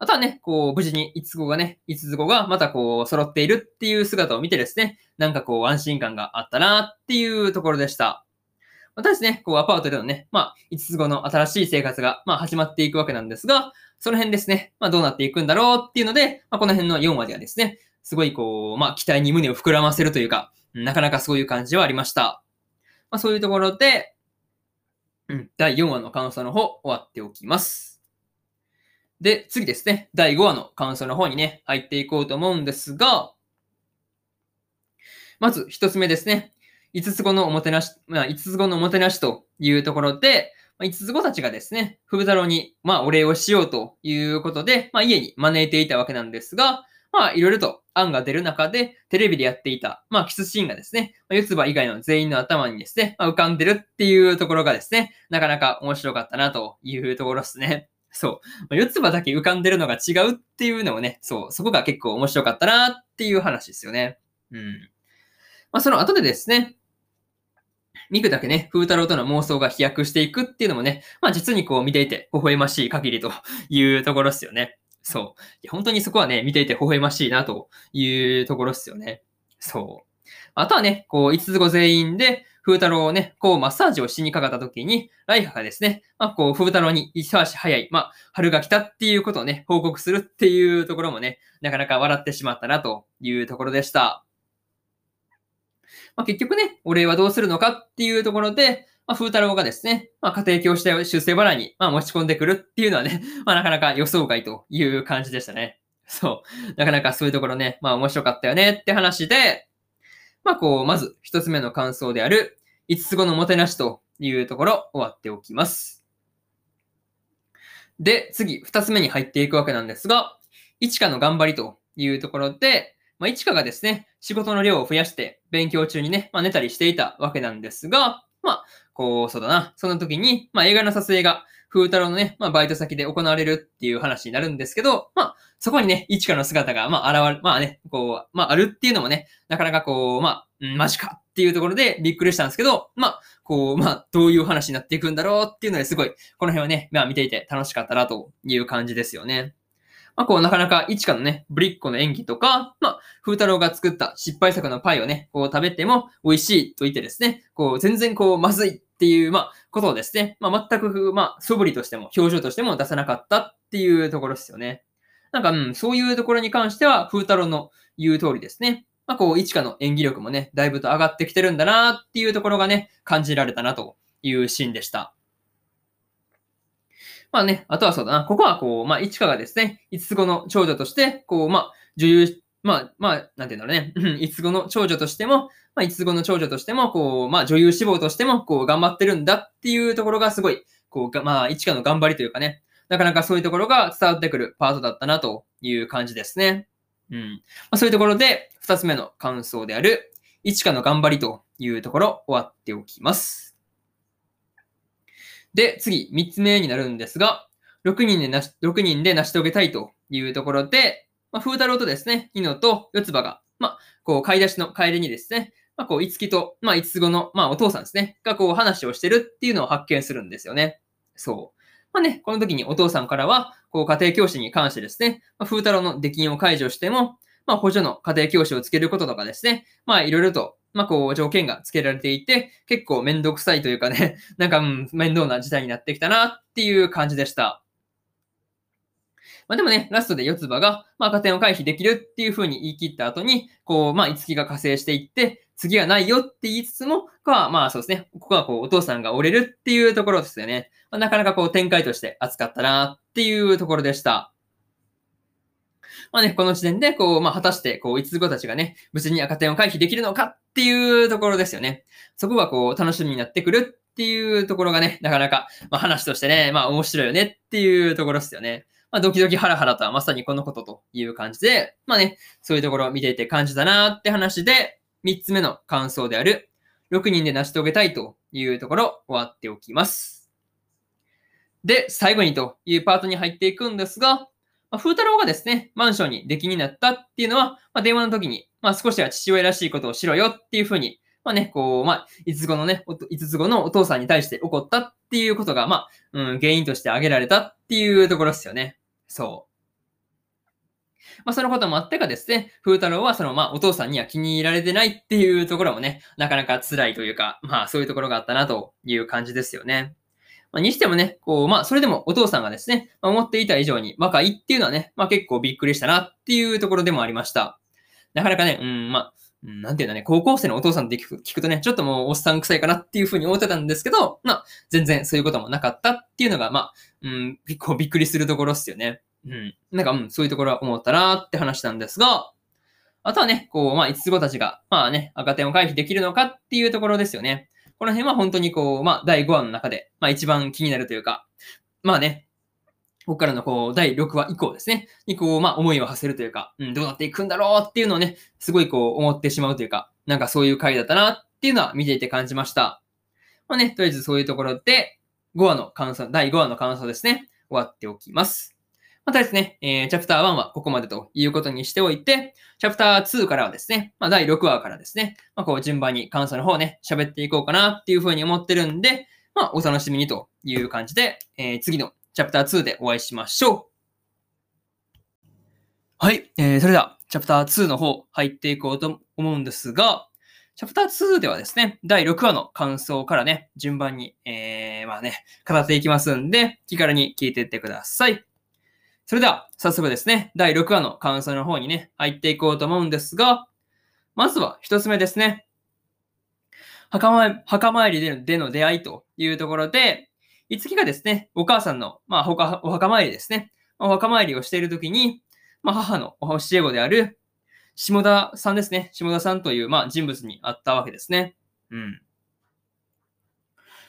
あとはね、こう、無事に五つ子がね、五つ子がまたこう、揃っているっていう姿を見てですね、なんかこう、安心感があったなっていうところでした。またですね、こう、アパートでのね、まあ、五つ子の新しい生活が、まあ、始まっていくわけなんですが、その辺ですね、まあ、どうなっていくんだろうっていうので、まあ、この辺の4話ではですね、すごいこう、まあ、期待に胸を膨らませるというか、なかなかそういう感じはありました。まあ、そういうところで、うん、第4話の感想の方、終わっておきます。で、次ですね、第5話の感想の方にね、入っていこうと思うんですが、まず一つ目ですね。五つ子のおもてなし、まあ、五つ子のおもてなしというところで、まあ、五つ子たちがですね、ふぶ太郎に、まあ、お礼をしようということで、まあ、家に招いていたわけなんですが、まあ、いろいろと案が出る中で、テレビでやっていた、まあ、キスシーンがですね、まあ、四つ葉以外の全員の頭にですね、まあ、浮かんでるっていうところがですね、なかなか面白かったなというところですね。そう。四つ葉だけ浮かんでるのが違うっていうのもね、そう、そこが結構面白かったなっていう話ですよね。うん。まあ、その後でですね、ミクだけね、風太郎との妄想が飛躍していくっていうのもね、まあ実にこう見ていて微笑ましい限りというところですよね。そう。いや本当にそこはね、見ていて微笑ましいなというところですよね。そう。あとはね、こう、五つ子全員で、風太郎をね、こうマッサージをしにかかった時に、ライハがですね、まあ、こう、風太郎に一足早い、まあ、春が来たっていうことをね、報告するっていうところもね、なかなか笑ってしまったなというところでした。まあ、結局ね、お礼はどうするのかっていうところで、まあ、風太郎がですね、まあ、家庭教師で出世払いに、まあ、持ち込んでくるっていうのはね、まあ、なかなか予想外という感じでしたね。そう。なかなかそういうところね、まあ、面白かったよねって話で、まあ、こう、まず一つ目の感想である、五つ子のもてなしというところ終わっておきます。で、次、二つ目に入っていくわけなんですが、一花の頑張りというところで、まあ、一花がですね、仕事の量を増やして勉強中にね、まあ、寝たりしていたわけなんですが、まあ、こう、そうだな、その時に、まあ、映画の撮影が風太郎のね、まあ、バイト先で行われるっていう話になるんですけど、まあ、そこにね、一花の姿が、まあ、現れ、まあね、こう、まあ、あるっていうのもね、なかなかこう、まあ、うん、マジかっていうところでびっくりしたんですけど、まあ、こう、まあ、どういう話になっていくんだろうっていうのですごい、この辺はね、まあ、見ていて楽しかったなという感じですよね。まあ、こう、なかなか、一花のね、ぶりっ子の演技とか、まあ、風太郎が作った失敗作のパイをね、こう食べても美味しいと言ってですね、こう、全然こう、まずいっていう、まあ、ことをですね、まあ、全く、まあ、素振りとしても、表情としても出さなかったっていうところですよね。なんか、うん、そういうところに関しては、風太郎の言う通りですね。まあ、こう、一花の演技力もね、だいぶと上がってきてるんだなっていうところがね、感じられたなというシーンでした。まあね、あとはそうだな。ここはこう、まあ、市川がですね、五つ子の長女として、こう、まあ、女優、まあ、まあ、なんていうんだろうね。五つ子の長女としても、まあ、五つ子の長女としても、こう、まあ、女優志望としても、こう、頑張ってるんだっていうところがすごい、こう、まあ、市川の頑張りというかね、なかなかそういうところが伝わってくるパートだったなという感じですね。うん。まあ、そういうところで、二つ目の感想である、市川の頑張りというところ、終わっておきます。で、次、三つ目になるんですが、6人でなし、6人で成し遂げたいというところで、まあ、風太郎とですね、ニノと四つ葉が、まあ、こう、買い出しの帰りにですね、まあ、こう、いつきと、まあ、いつごの、まあ、お父さんですね、がこう、話をしてるっていうのを発見するんですよね。そう。まあね、この時にお父さんからは、こう、家庭教師に関してですね、まあ、風太郎の出禁を解除しても、まあ、補助の家庭教師をつけることとかですね、まあ、いろいろと、まあ、こう、条件が付けられていて、結構めんどくさいというかね、なんか、うん、面倒な事態になってきたなっていう感じでした。まあ、でもね、ラストで四つ葉が、まあ、加点を回避できるっていう風に言い切った後に、こう、まあ、五木が加勢していって、次はないよって言いつつも、まあ、そうですね、ここはこう、お父さんが折れるっていうところですよね。まあ、なかなかこう、展開として熱かったなっていうところでした。まあね、この時点で、こう、まあ、果たして、こう、五つ子たちがね、無事に赤点を回避できるのかっていうところですよね。そこがこう、楽しみになってくるっていうところがね、なかなか、まあ、話としてね、まあ、面白いよねっていうところですよね。まあ、ドキドキハラハラとはまさにこのことという感じで、まあね、そういうところを見ていて感じたなって話で、三つ目の感想である、6人で成し遂げたいというところ、終わっておきます。で、最後にというパートに入っていくんですが、まあ、風太郎がですね、マンションに出来になったっていうのは、まあ、電話の時に、まあ、少しは父親らしいことをしろよっていうふうに、まあね、こう、まあ、五つ子のね、五つ子のお父さんに対して起こったっていうことが、まあ、うん、原因として挙げられたっていうところですよね。そう。まあ、そのこともあってかですね、風太郎はその、まあ、お父さんには気に入られてないっていうところもね、なかなか辛いというか、まあ、そういうところがあったなという感じですよね。まあ、にしてもね、こう、まあ、それでもお父さんがですね、まあ、思っていた以上に若いっていうのはね、まあ、結構びっくりしたなっていうところでもありました。なかなかね、うん、まあ、なんていうんだね、高校生のお父さんって聞く聞くとね、ちょっともうおっさん臭いかなっていうふうに思ってたんですけど、まあ、全然そういうこともなかったっていうのが、まあ、うん、結構びっくりするところっすよね。うん。なんか、うん、そういうところは思ったなって話なんですが、あとはね、こう、まあ、五つ子たちが、まあね、赤点を回避できるのかっていうところですよね。この辺は本当にこう、まあ、第5話の中で、まあ、一番気になるというか、まあね、ここからのこう、第6話以降ですね、にこう、まあ、思いを馳せるというか、うん、どうなっていくんだろうっていうのをね、すごいこう、思ってしまうというか、なんかそういう回だったなっていうのは見ていて感じました。まあね、とりあえずそういうところで、5話の感想、第5話の感想ですね、終わっておきます。またですね、えー、チャプター1はここまでということにしておいて、チャプター2からはですね、まあ、第6話からですね、まあ、こう順番に感想の方ね、喋っていこうかなっていうふうに思ってるんで、まあ、お楽しみにという感じで、えー、次のチャプター2でお会いしましょう。はい、えー、それでは、チャプター2の方入っていこうと思うんですが、チャプター2ではですね、第6話の感想からね、順番に、えー、まあね、語っていきますんで、気軽に聞いていってください。それでは、早速ですね、第6話の感想の方にね、入っていこうと思うんですが、まずは一つ目ですね。墓参墓参りでの出会いというところで、いつきがですね、お母さんの、まあ、お墓参りですね。お墓参りをしているときに、まあ、母の教え子である、下田さんですね。下田さんという、まあ、人物に会ったわけですね。うん。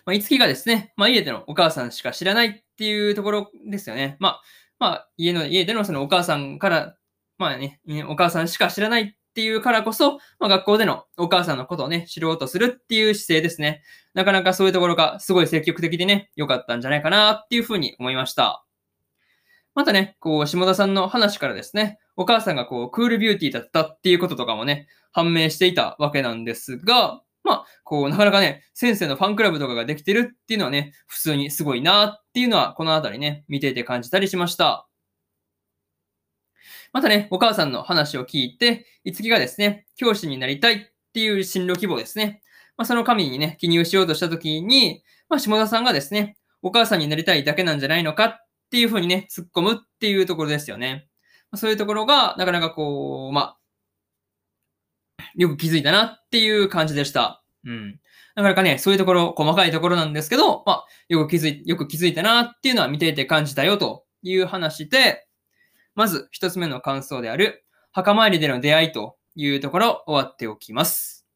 まあ、いつきがですね、まあ、家でのお母さんしか知らないっていうところですよね。まあ、まあ、家の、家でのそのお母さんから、まあね、お母さんしか知らないっていうからこそ、まあ、学校でのお母さんのことをね、知ろうとするっていう姿勢ですね。なかなかそういうところがすごい積極的でね、良かったんじゃないかなっていうふうに思いました。またね、こう、下田さんの話からですね、お母さんがこう、クールビューティーだったっていうこととかもね、判明していたわけなんですが、まあ、こう、なかなかね、先生のファンクラブとかができてるっていうのはね、普通にすごいなっていうのは、このあたりね、見ていて感じたりしました。またね、お母さんの話を聞いて、いつきがですね、教師になりたいっていう進路希望ですね。まあ、その紙にね、記入しようとしたときに、まあ、下田さんがですね、お母さんになりたいだけなんじゃないのかっていうふうにね、突っ込むっていうところですよね。まそういうところが、なかなかこう、まあ、よく気づいたなっていう感じでした。うん。なかなかね、そういうところ、細かいところなんですけど、まあ、よく気づい、よく気づいたなっていうのは見ていて感じたよという話で、まず一つ目の感想である、墓参りでの出会いというところ終わっておきます。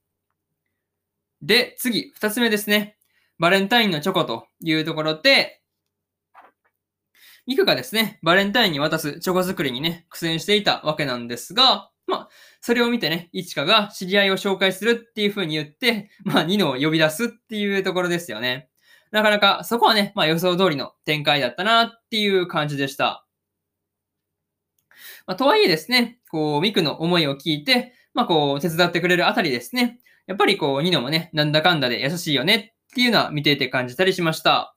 で、次、二つ目ですね。バレンタインのチョコというところで、ミクがですね、バレンタインに渡すチョコ作りにね、苦戦していたわけなんですが、まあ、それを見てね、イチカが知り合いを紹介するっていう風に言って、まあ、ニノを呼び出すっていうところですよね。なかなかそこはね、まあ予想通りの展開だったなっていう感じでした。まあ、とはいえですね、こう、ミクの思いを聞いて、まあこう、手伝ってくれるあたりですね、やっぱりこう、ニノもね、なんだかんだで優しいよねっていうのは見ていて感じたりしました。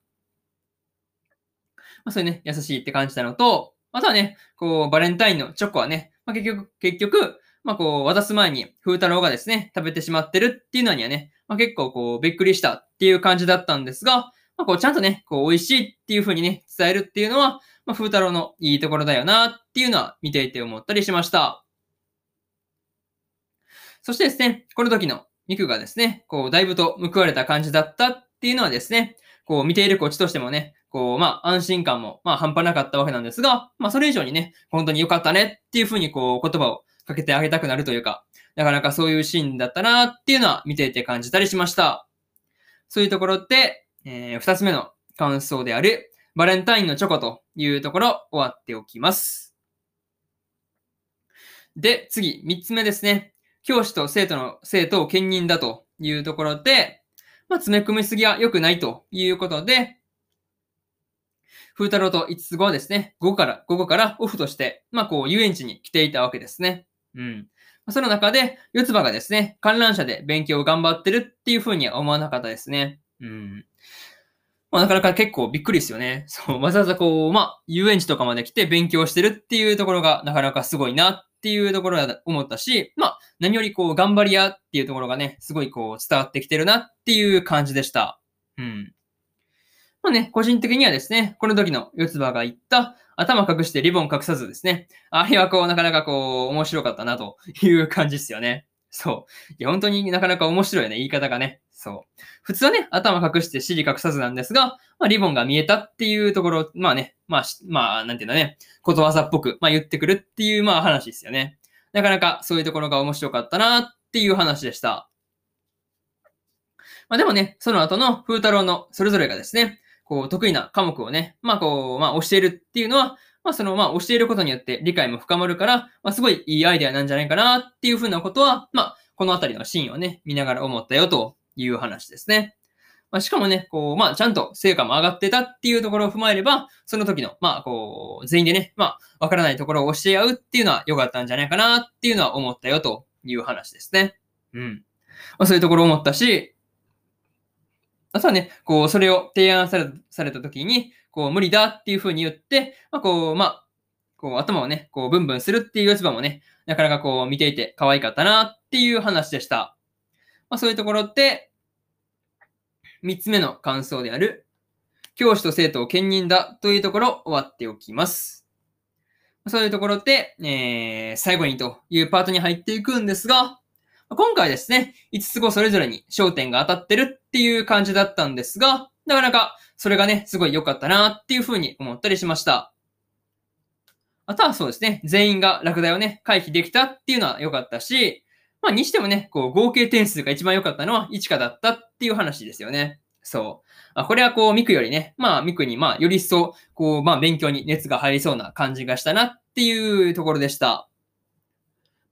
まあ、そういうね、優しいって感じたのと、あとはね、こう、バレンタインのチョコはね、まあ、結局、結局、まあ、こう、渡す前に、風太郎がですね、食べてしまってるっていうのにはね、まあ、結構こう、びっくりしたっていう感じだったんですが、まあ、こう、ちゃんとね、こう、美味しいっていう風にね、伝えるっていうのは、まあ、風太郎のいいところだよなっていうのは見ていて思ったりしました。そしてですね、この時のミクがですね、こう、だいぶと報われた感じだったっていうのはですね、こう、見ているこっちとしてもね、こう、まあ、安心感も、まあ、半端なかったわけなんですが、まあ、それ以上にね、本当に良かったねっていうふうに、こう、言葉をかけてあげたくなるというか、なかなかそういうシーンだったなっていうのは見ていて感じたりしました。そういうところで、えー、二つ目の感想である、バレンタインのチョコというところ終わっておきます。で、次、三つ目ですね。教師と生徒の、生徒を兼任だというところで、まあ、詰め込みすぎは良くないということで、風太郎と五つ子はですね、午後から、午後からオフとして、まあこう遊園地に来ていたわけですね。うん。その中で、四つ葉がですね、観覧車で勉強を頑張ってるっていうふうには思わなかったですね。うん。まあなかなか結構びっくりですよね。そう、わざわざこう、まあ遊園地とかまで来て勉強してるっていうところがなかなかすごいなっていうところだ思ったし、まあ何よりこう頑張り屋っていうところがね、すごいこう伝わってきてるなっていう感じでした。うん。まあね、個人的にはですね、この時の四つ葉が言った頭隠してリボン隠さずですね。あれはこう、なかなかこう、面白かったなという感じですよね。そう。いや、本当になかなか面白いね、言い方がね。そう。普通はね、頭隠して尻隠さずなんですが、まあ、リボンが見えたっていうところ、まあね、まあ、まあ、なんていうのね、ことわざっぽく、まあ言ってくるっていう、まあ話ですよね。なかなかそういうところが面白かったなっていう話でした。まあでもね、その後の風太郎のそれぞれがですね、こう、得意な科目をね、まあこう、まあ教えるっていうのは、まあその、まあ教えることによって理解も深まるから、まあすごいいいアイデアなんじゃないかなっていうふうなことは、まあこのあたりのシーンをね、見ながら思ったよという話ですね。まあ、しかもね、こう、まあ、ちゃんと成果も上がってたっていうところを踏まえれば、その時の、まあ、こう、全員でね、まあ、わからないところを教え合うっていうのは良かったんじゃないかなっていうのは思ったよという話ですね。うん。まあ、そういうところを思ったし、あとはね、こう、それを提案されされた時に、こう、無理だっていうふうに言って、まあ、こう、まあ、こう、頭をね、こう、ブンブンするっていう四つ葉もね、なかなかこう、見ていて可愛かったなっていう話でした。まあ、そういうところって、三つ目の感想である、教師と生徒を兼任だというところ終わっておきます。そういうところで、えー、最後にというパートに入っていくんですが、今回ですね、5つ後それぞれに焦点が当たってるっていう感じだったんですが、なかなかそれがね、すごい良かったなっていうふうに思ったりしました。あとはそうですね、全員が落第をね、回避できたっていうのは良かったし、まあにしてもね、こう合計点数が一番良かったのは1かだったっていう話ですよね。そう。あこれはこう、ミクよりね、まあミクにまあより一層、こう、まあ勉強に熱が入りそうな感じがしたなっていうところでした。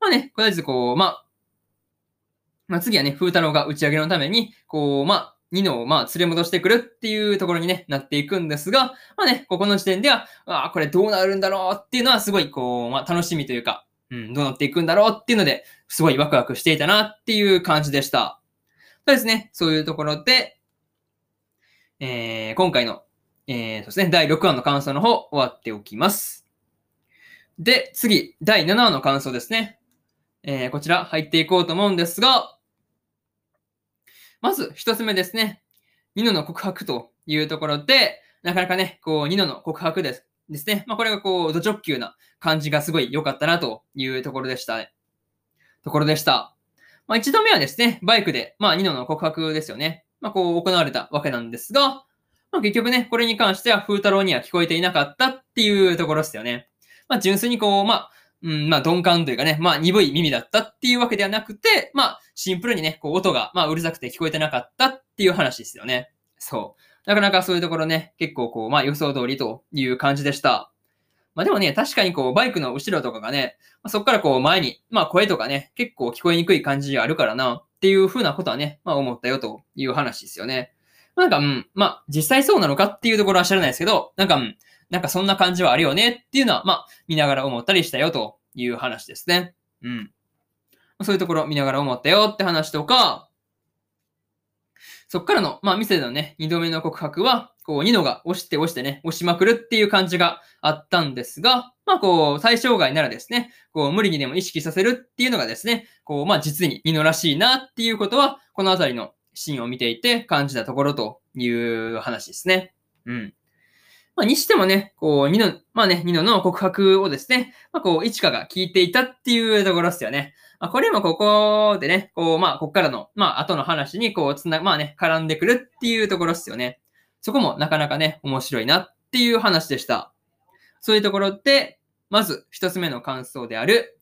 まあね、とりあえずこう、まあまあ、次はね、風太郎が打ち上げのために、こう、まあ、ニノをまあ連れ戻してくるっていうところにね、なっていくんですが、まあね、ここの時点では、ああ、これどうなるんだろうっていうのはすごいこう、まあ楽しみというか、うん、どうなっていくんだろうっていうので、すごいワクワクしていたなっていう感じでした。そうですね、そういうところで、えー、今回の、えー、そうですね、第6話の感想の方終わっておきます。で、次、第7話の感想ですね。えー、こちら入っていこうと思うんですが、まず一つ目ですね。ニノの告白というところで、なかなかね、こう、ニノの告白です。ですね。まあ、これがこう、ド直球な感じがすごい良かったなというところでした。ところでした。まあ、一度目はですね、バイクで、まあ、ニノの告白ですよね。まあ、こう、行われたわけなんですが、まあ、結局ね、これに関しては、風太郎には聞こえていなかったっていうところですよね。まあ、純粋にこう、まあ、うん、まあ、鈍感というかね、まあ、鈍い耳だったっていうわけではなくて、まあ、シンプルにね、こう、音が、まあ、うるさくて聞こえてなかったっていう話ですよね。そう。なかなかそういうところね、結構こう、まあ、予想通りという感じでした。まあでもね、確かにこう、バイクの後ろとかがね、まあ、そっからこう、前に、まあ声とかね、結構聞こえにくい感じがあるからな、っていう風なことはね、まあ思ったよという話ですよね。なんか、うん、まあ、実際そうなのかっていうところは知らないですけど、なんか、うん、なんかそんな感じはあるよねっていうのは、まあ、見ながら思ったりしたよという話ですね。うん。そういうところ見ながら思ったよって話とか、そっからの、まあ、店でのね、二度目の告白は、こう、ニノが押して押してね、押しまくるっていう感じがあったんですが、まあ、こう、対象外ならですね、こう、無理にでも意識させるっていうのがですね、こう、まあ、実にニノらしいなっていうことは、このあたりのシーンを見ていて感じたところという話ですね。うん。まあ、にしてもね、こう、ニノ、まあね、ニノの告白をですね、まあ、こう、イチカが聞いていたっていうところですよね。まあ、これもここでね、こう、まあ、こっからの、まあ、後の話に、こう、つな、まあね、絡んでくるっていうところですよね。そこもなかなかね、面白いなっていう話でした。そういうところで、まず、一つ目の感想である、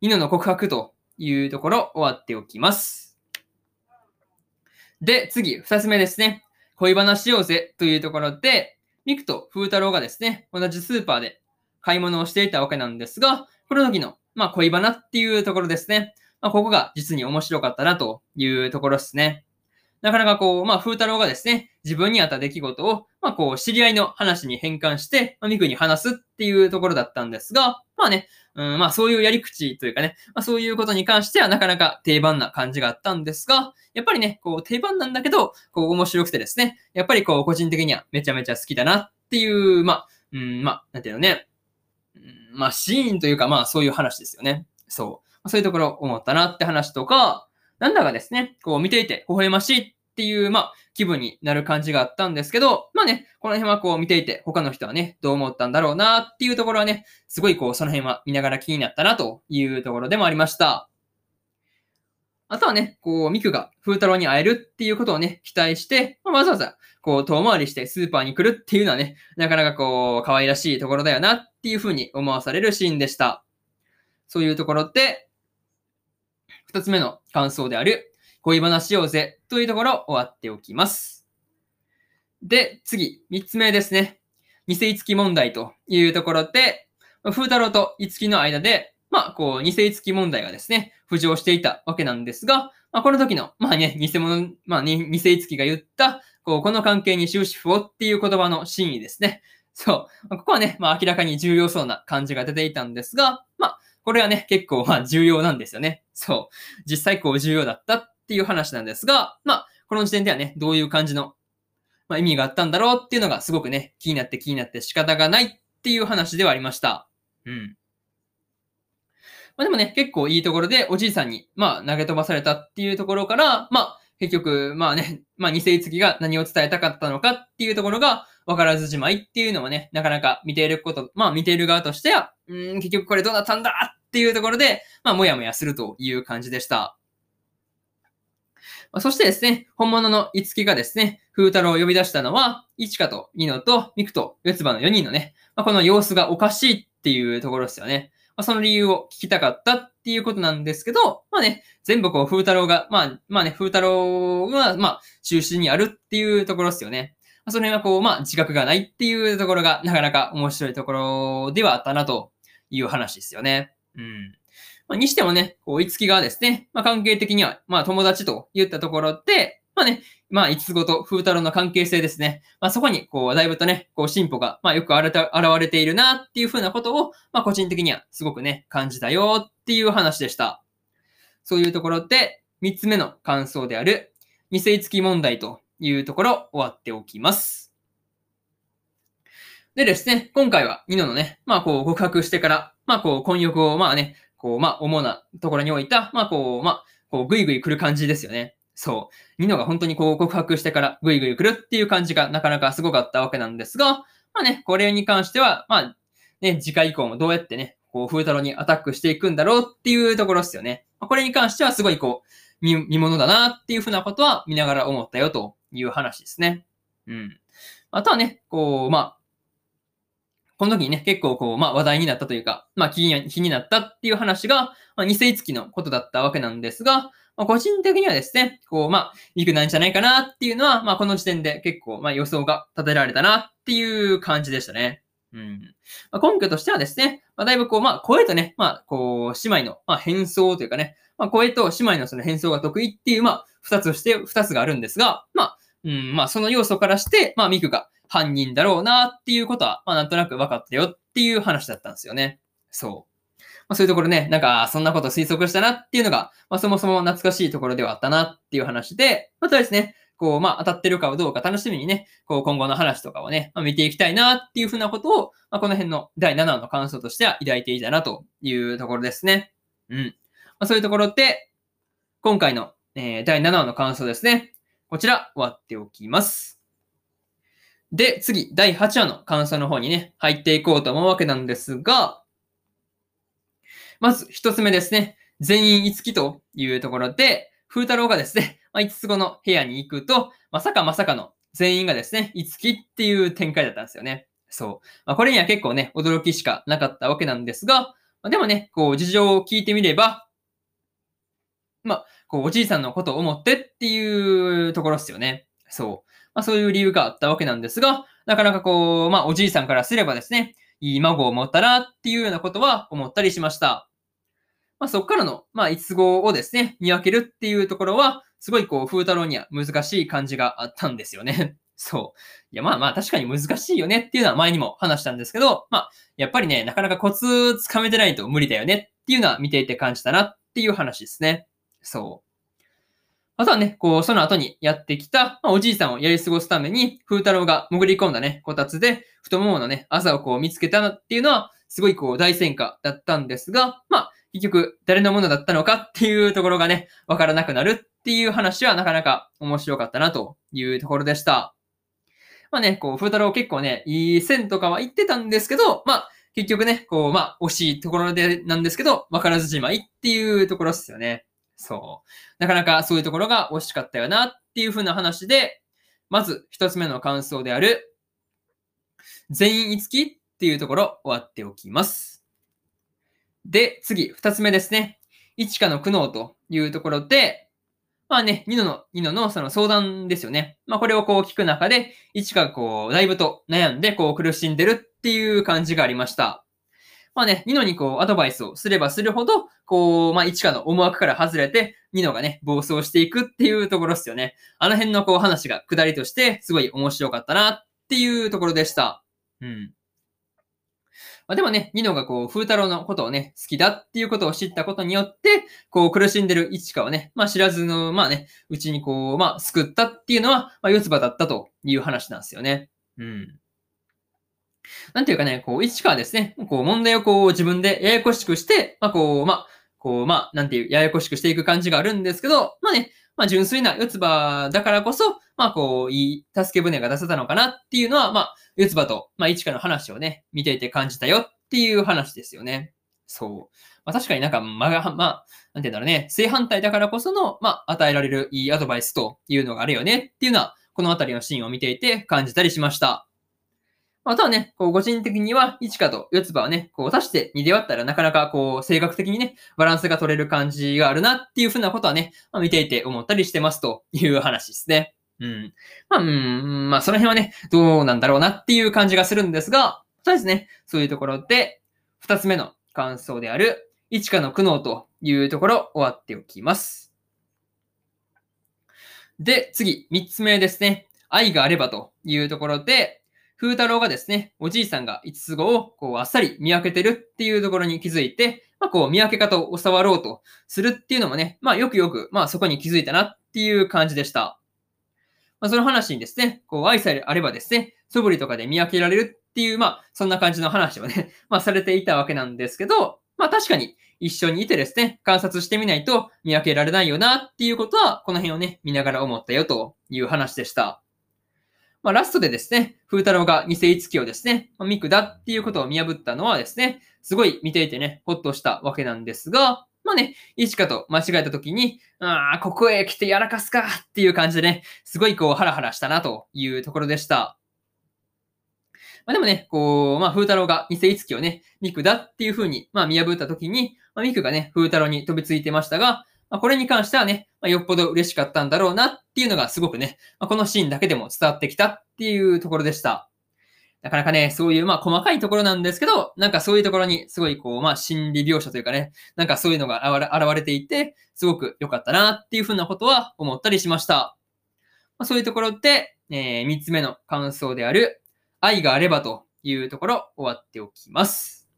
ニノの告白というところ、終わっておきます。で、次、二つ目ですね。恋話しようぜというところで、ミクと風太郎がですね、同じスーパーで買い物をしていたわけなんですが、この時の、まあ、恋バナっていうところですね。まあ、ここが実に面白かったなというところですね。なかなかこう、まあ、風太郎がですね、自分にあった出来事を、まあ、こう、知り合いの話に変換して、まあ、ミクに話すっていうところだったんですが、まあね、うん、まあ、そういうやり口というかね、まあ、そういうことに関してはなかなか定番な感じがあったんですが、やっぱりね、こう、定番なんだけど、こう、面白くてですね、やっぱりこう、個人的にはめちゃめちゃ好きだなっていう、まあ、うん、まあ、なんていうのね、まあ、シーンというか、まあ、そういう話ですよね。そう。そういうところ思ったなって話とか、なんだかですね、こう見ていて微笑ましいっていう、まあ、気分になる感じがあったんですけど、まあね、この辺はこう見ていて、他の人はね、どう思ったんだろうなっていうところはね、すごいこう、その辺は見ながら気になったなというところでもありました。あとはね、こう、ミクが風太郎に会えるっていうことをね、期待して、まあ、わざわざ、こう、遠回りしてスーパーに来るっていうのはね、なかなかこう、可愛らしいところだよなっていうふうに思わされるシーンでした。そういうところで、二つ目の感想である、恋話しようぜというところ終わっておきます。で、次、三つ目ですね。偽いつき問題というところで、風太郎といつきの間で、まあ、こう、偽いつき問題がですね、浮上していたわけなんですが、まあ、この時の、まあね、偽物、まあ、ね、偽いつきが言った、こう、この関係に終止符をっていう言葉の真意ですね。そう。ここはね、まあ、明らかに重要そうな感じが出ていたんですが、まあ、これはね、結構、まあ、重要なんですよね。そう。実際、こう、重要だったっていう話なんですが、まあ、この時点ではね、どういう感じの、まあ、意味があったんだろうっていうのがすごくね、気になって気になって仕方がないっていう話ではありました。うん。まあでもね、結構いいところでおじいさんに、まあ投げ飛ばされたっていうところから、まあ結局、まあね、まあ偽いつが何を伝えたかったのかっていうところが分からずじまいっていうのもね、なかなか見ていること、まあ見ている側としては、うん、結局これどうだったんだっていうところで、まあもやもやするという感じでした。そしてですね、本物のいつきがですね、風太郎を呼び出したのは、いちかとニノとミクと四つ葉の4人のね、まあ、この様子がおかしいっていうところですよね。まあ、その理由を聞きたかったっていうことなんですけど、まあね、全部こう、風太郎が、まあ、まあね、風太郎が、まあ、中心にあるっていうところですよね。ま、その辺はこう、まあ、自覚がないっていうところが、なかなか面白いところではあったなという話ですよね。うん。まあ、にしてもね、こう、いつきがですね、まあ、関係的には、まあ、友達と言ったところで、まあね、まあ、いつごと風太郎の関係性ですね。まあ、そこに、こう、だいぶとね、こう、進歩が、まあ、よく現れているなっていうふうなことを、まあ、個人的にはすごくね、感じたよっていう話でした。そういうところで、三つ目の感想である、偽いつき問題というところ、終わっておきます。でですね、今回は、ニノのね、まあ、こう、告白してから、まあ、こう、婚欲を、まあね、こう、まあ、主なところに置いた、まあ、こう、まあ、こう、ぐいぐい来る感じですよね。そう。ニノが本当にこう告白してからぐいぐい来るっていう感じがなかなかすごかったわけなんですが、ままあね、これに関しては、まあ、ね、次回以降もどうやってね、こう、風太郎にアタックしていくんだろうっていうところですよね。これに関してはすごいこう、見、見物だなっていうふうなことは見ながら思ったよという話ですね。うん。あとはね、こう、まあ、この時にね、結構こう、まあ話題になったというか、まあ気に気になったっていう話が、まあ、二世月のことだったわけなんですが、まあ、個人的にはですね、こう、まあ、いくなんじゃないかなっていうのは、まあこの時点で結構、まあ予想が立てられたなっていう感じでしたね。うん。まあ、根拠としてはですね、まあ、だいぶこう、まあ声とね、まあこう、姉妹の、まあ変装というかね、まあ声と姉妹のその変装が得意っていう、まあ二つして、二つがあるんですが、まあ、うん、まあその要素からして、まあミクが、犯人だろうなっていうことは、まあなんとなく分かったよっていう話だったんですよね。そう。まあそういうところね、なんかそんなこと推測したなっていうのが、まあそもそも懐かしいところではあったなっていう話で、またですね、こう、まあ当たってるかどうか楽しみにね、こう今後の話とかをね、まあ、見ていきたいなっていうふうなことを、まあこの辺の第7話の感想としては抱いていたなというところですね。うん。まあそういうところで、今回の、えー、第7話の感想ですね。こちら、終わっておきます。で、次、第8話の感想の方にね、入っていこうと思うわけなんですが、まず一つ目ですね。全員いつきというところで、風太郎がですね、まあ、5つ後の部屋に行くと、まさかまさかの全員がですね、いつきっていう展開だったんですよね。そう。まあ、これには結構ね、驚きしかなかったわけなんですが、まあ、でもね、こう、事情を聞いてみれば、まあ、こう、おじいさんのことを思ってっていうところですよね。そう。まあそういう理由があったわけなんですが、なかなかこう、まあおじいさんからすればですね、いい孫を持ったなっていうようなことは思ったりしました。まあそっからの、まあ逸語をですね、見分けるっていうところは、すごいこう、風太郎には難しい感じがあったんですよね。そう。いや、まあまあ確かに難しいよねっていうのは前にも話したんですけど、まあ、やっぱりね、なかなかコツつかめてないと無理だよねっていうのは見ていて感じたなっていう話ですね。そう。あとはね、こう、その後にやってきた、まあ、おじいさんをやり過ごすために、風太郎が潜り込んだね、こたつで、太もものね、朝をこう見つけたっていうのは、すごいこう、大戦果だったんですが、まあ、結局、誰のものだったのかっていうところがね、わからなくなるっていう話はなかなか面白かったなというところでした。まあね、こう、風太郎結構ね、いい線とかは言ってたんですけど、まあ、結局ね、こう、まあ、惜しいところでなんですけど、わからずじまいっていうところですよね。そう。なかなかそういうところが惜しかったよなっていう風な話で、まず一つ目の感想である、全員いつきっていうところ終わっておきます。で、次、二つ目ですね。一かの苦悩というところで、まあね、ニノの、ニノのその相談ですよね。まあこれをこう聞く中で、一かこう、だいぶと悩んでこう苦しんでるっていう感じがありました。まあね、ニノにこう、アドバイスをすればするほど、こう、まあ、一かの思惑から外れて、ニノがね、暴走していくっていうところですよね。あの辺のこう、話が下りとして、すごい面白かったなっていうところでした。うん。まあ、でもね、ニノがこう、風太郎のことをね、好きだっていうことを知ったことによって、こう、苦しんでる一かをね、まあ、知らずの、まあね、うちにこう、まあ、救ったっていうのは、まあ、四つ葉だったという話なんですよね。うん。なんていうかね、こう、市川ですね、こう、問題をこう、自分でややこしくして、まあ、こう、まあ、こう、まあ、なんていう、ややこしくしていく感じがあるんですけど、まあね、まあ、純粋な四つ葉だからこそ、まあ、こう、いい助け舟が出せたのかなっていうのは、まあ、四つ葉と、まあ、市川の話をね、見ていて感じたよっていう話ですよね。そう。まあ、確かになんか、まあ、まあ、なんていうんだろうね、正反対だからこその、まあ、与えられるいいアドバイスというのがあるよねっていうのは、このあたりのシーンを見ていて感じたりしました。あとはね、こう、個人的には、1かと4つ葉をね、こう、足して2で割ったらなかなか、こう、性格的にね、バランスが取れる感じがあるなっていうふうなことはね、まあ、見ていて思ったりしてますという話ですね。うん。まあ、うん、まあ、その辺はね、どうなんだろうなっていう感じがするんですが、そうですね、そういうところで、2つ目の感想である、1かの苦悩というところ、終わっておきます。で、次、3つ目ですね。愛があればというところで、風太郎がですね、おじいさんが5つ子をこうあっさり見分けてるっていうところに気づいて、まあこう見分け方を教わろうとするっていうのもね、まあよくよく、まあそこに気づいたなっていう感じでした。まあその話にですね、こう愛さえあればですね、素振りとかで見分けられるっていう、まあそんな感じの話をね、まあされていたわけなんですけど、まあ確かに一緒にいてですね、観察してみないと見分けられないよなっていうことは、この辺をね、見ながら思ったよという話でした。まあ、ラストでですね、風太郎が偽五木をですね、まあ、ミクだっていうことを見破ったのはですね、すごい見ていてね、ほっとしたわけなんですが、まあね、イチカと間違えた時に、ああ、ここへ来てやらかすかっていう感じでね、すごいこうハラハラしたなというところでした。まあでもね、こう、まあ風太郎が偽五木をね、ミクだっていう風に、まあ見破った時に、まあミクがね、風太郎に飛びついてましたが、まあ、これに関してはね、まあ、よっぽど嬉しかったんだろうなっていうのがすごくね、まあ、このシーンだけでも伝わってきたっていうところでした。なかなかね、そういう、まあ、細かいところなんですけど、なんかそういうところに、すごい、こう、まあ、心理描写というかね、なんかそういうのが現れていて、すごく良かったなっていうふうなことは思ったりしました。まあ、そういうところで、えー、三つ目の感想である、愛があればというところ、終わっておきます。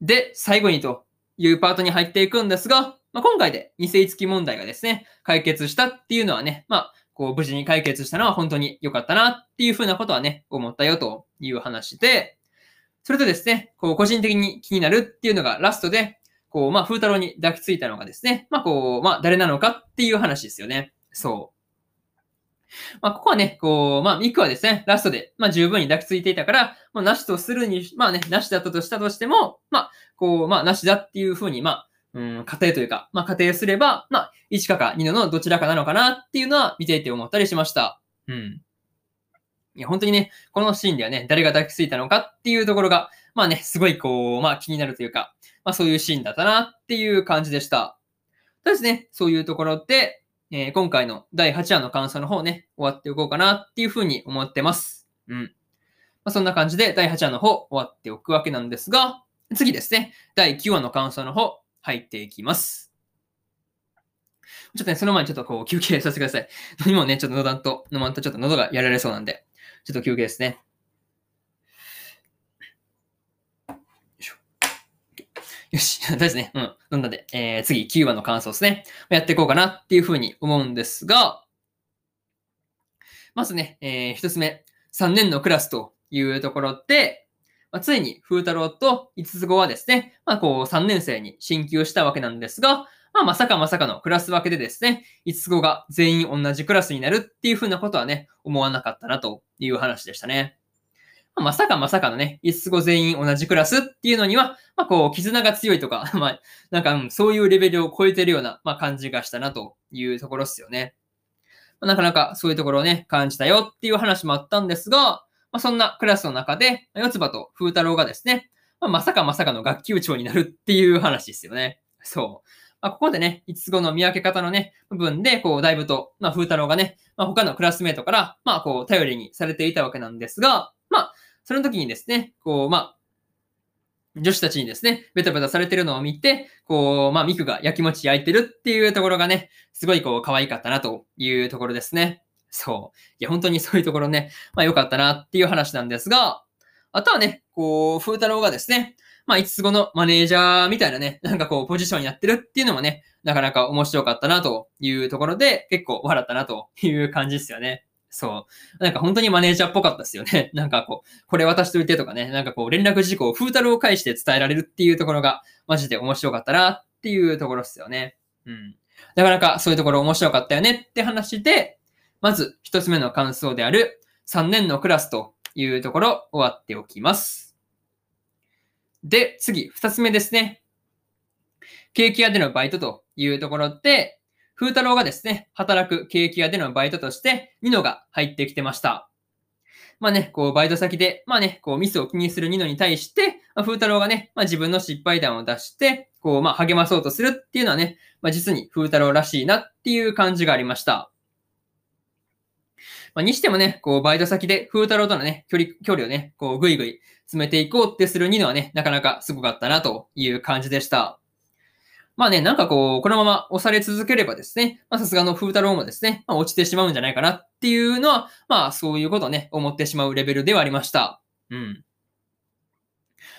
で、最後にというパートに入っていくんですが、まあ、今回で偽付き問題がですね、解決したっていうのはね、まあ、こう、無事に解決したのは本当に良かったなっていうふうなことはね、思ったよという話で、それとですね、こう、個人的に気になるっていうのがラストで、こう、まあ、風太郎に抱きついたのがですね、まあ、こう、まあ、誰なのかっていう話ですよね。そう。まあ、ここはね、こう、まあ、ミクはですね、ラストで、まあ、十分に抱きついていたから、まあ、なしとするに、まあね、なしだったとしたとしても、まあ、こう、まあ、なしだっていうふうに、まあ、うん、仮定というか、まあ、仮定すれば、まあ、1かか2のどちらかなのかなっていうのは見ていて思ったりしました。うん。いや、本当にね、このシーンではね、誰が抱きついたのかっていうところが、まあね、すごいこう、まあ気になるというか、まあそういうシーンだったなっていう感じでした。とですね、そういうところで、えー、今回の第8話の感想の方ね、終わっておこうかなっていうふうに思ってます。うん。まあ、そんな感じで第8話の方終わっておくわけなんですが、次ですね、第9話の感想の方入っていきます。ちょっとね、その前にちょっとこう休憩させてください。飲みもね、ちょっと飲まんと、飲まんとちょっと喉がやられそうなんで、ちょっと休憩ですね。よし。よし、大ですね。うん。飲んだで、えー、次、9話の感想ですね。やっていこうかなっていうふうに思うんですが、まずね、えー、一つ目、3年のクラスというところで、まあ、ついに風太郎と五つ子はですね、まあこう3年生に進級したわけなんですが、まあまさかまさかのクラス分けでですね、五つ子が全員同じクラスになるっていう風なことはね、思わなかったなという話でしたね。まあ、まさかまさかのね、五つ子全員同じクラスっていうのには、まあこう、絆が強いとか、まあ、なんか、そういうレベルを超えてるような、まあ感じがしたなというところですよね。なかなかそういうところをね、感じたよっていう話もあったんですが、まあ、そんなクラスの中で、四つ葉と風太郎がですね、まあ、まさかまさかの学級長になるっていう話ですよね。そう。まあ、ここでね、五つ子の見分け方のね、部分で、こう、だいぶと、まあ、風太郎がね、まあ、他のクラスメイトから、まあ、こう、頼りにされていたわけなんですが、まあ、その時にですね、こう、まあ、女子たちにですね、ベタベタされてるのを見て、こう、まあ、ミクが焼きもち焼いてるっていうところがね、すごいこう、可愛かったなというところですね。そう。いや、本当にそういうところね、まあ良かったなっていう話なんですが、あとはね、こう、風太郎がですね、まあ、5つ後のマネージャーみたいなね、なんかこう、ポジションやってるっていうのもね、なかなか面白かったなというところで、結構笑ったなという感じですよね。そう。なんか本当にマネージャーっぽかったですよね。なんかこう、これ渡しといてとかね、なんかこう、連絡事項を風太郎を介して伝えられるっていうところが、マジで面白かったなっていうところですよね。うん。なかなかそういうところ面白かったよねって話で、まず、一つ目の感想である、3年のクラスというところ、終わっておきます。で、次、二つ目ですね。ケーキ屋でのバイトというところで、風太郎がですね、働くケーキ屋でのバイトとして、ニノが入ってきてました。まあね、こう、バイト先で、まあね、こう、ミスを気にするニノに対して、まあ、風太郎がね、まあ自分の失敗談を出して、こう、まあ励まそうとするっていうのはね、まあ実に風太郎らしいなっていう感じがありました。まあ、にしてもね、こう、バイト先で風太郎とのね、距離、距離をね、こう、ぐいぐい詰めていこうってする2のはね、なかなかすごかったなという感じでした。まあね、なんかこう、このまま押され続ければですね、まあさすがの風太郎もですね、まあ、落ちてしまうんじゃないかなっていうのは、まあそういうことをね、思ってしまうレベルではありました。うん。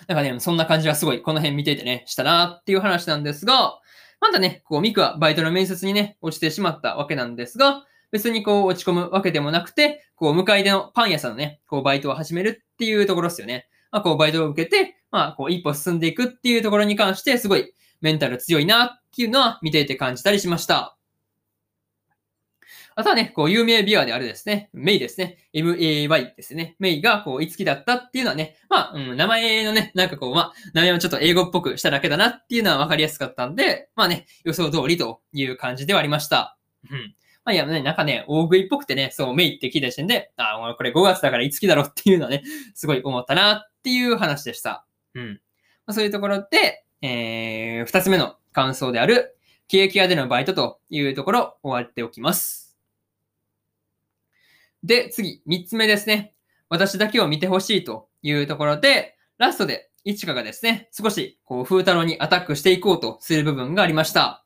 なんかね、そんな感じはすごい、この辺見ていてね、したなっていう話なんですが、まだね、こう、ミクはバイトの面接にね、落ちてしまったわけなんですが、別にこう落ち込むわけでもなくて、こう向かいでのパン屋さんのね、こうバイトを始めるっていうところですよね。まあこうバイトを受けて、まあこう一歩進んでいくっていうところに関してすごいメンタル強いなっていうのは見ていて感じたりしました。あとはね、こう、有名ビアであるですね、メイですね。MAY ですね。メイが、こう、いつきだったっていうのはね、まあ、うん、名前のね、なんかこう、まあ、名前をちょっと英語っぽくしただけだなっていうのは分かりやすかったんで、まあね、予想通りという感じではありました。うん。まあいや、ね、なんかね、大食いっぽくてね、そう、メイって聞いた時点で、あ、あ、これ5月だからいつきだろうっていうのはね、すごい思ったなっていう話でした。うん。まあ、そういうところで、えー、二つ目の感想である、ケーキ屋でのバイトというところ、終わっておきます。で、次、三つ目ですね。私だけを見てほしいというところで、ラストで、いちかがですね、少し、こう、風太郎にアタックしていこうとする部分がありました。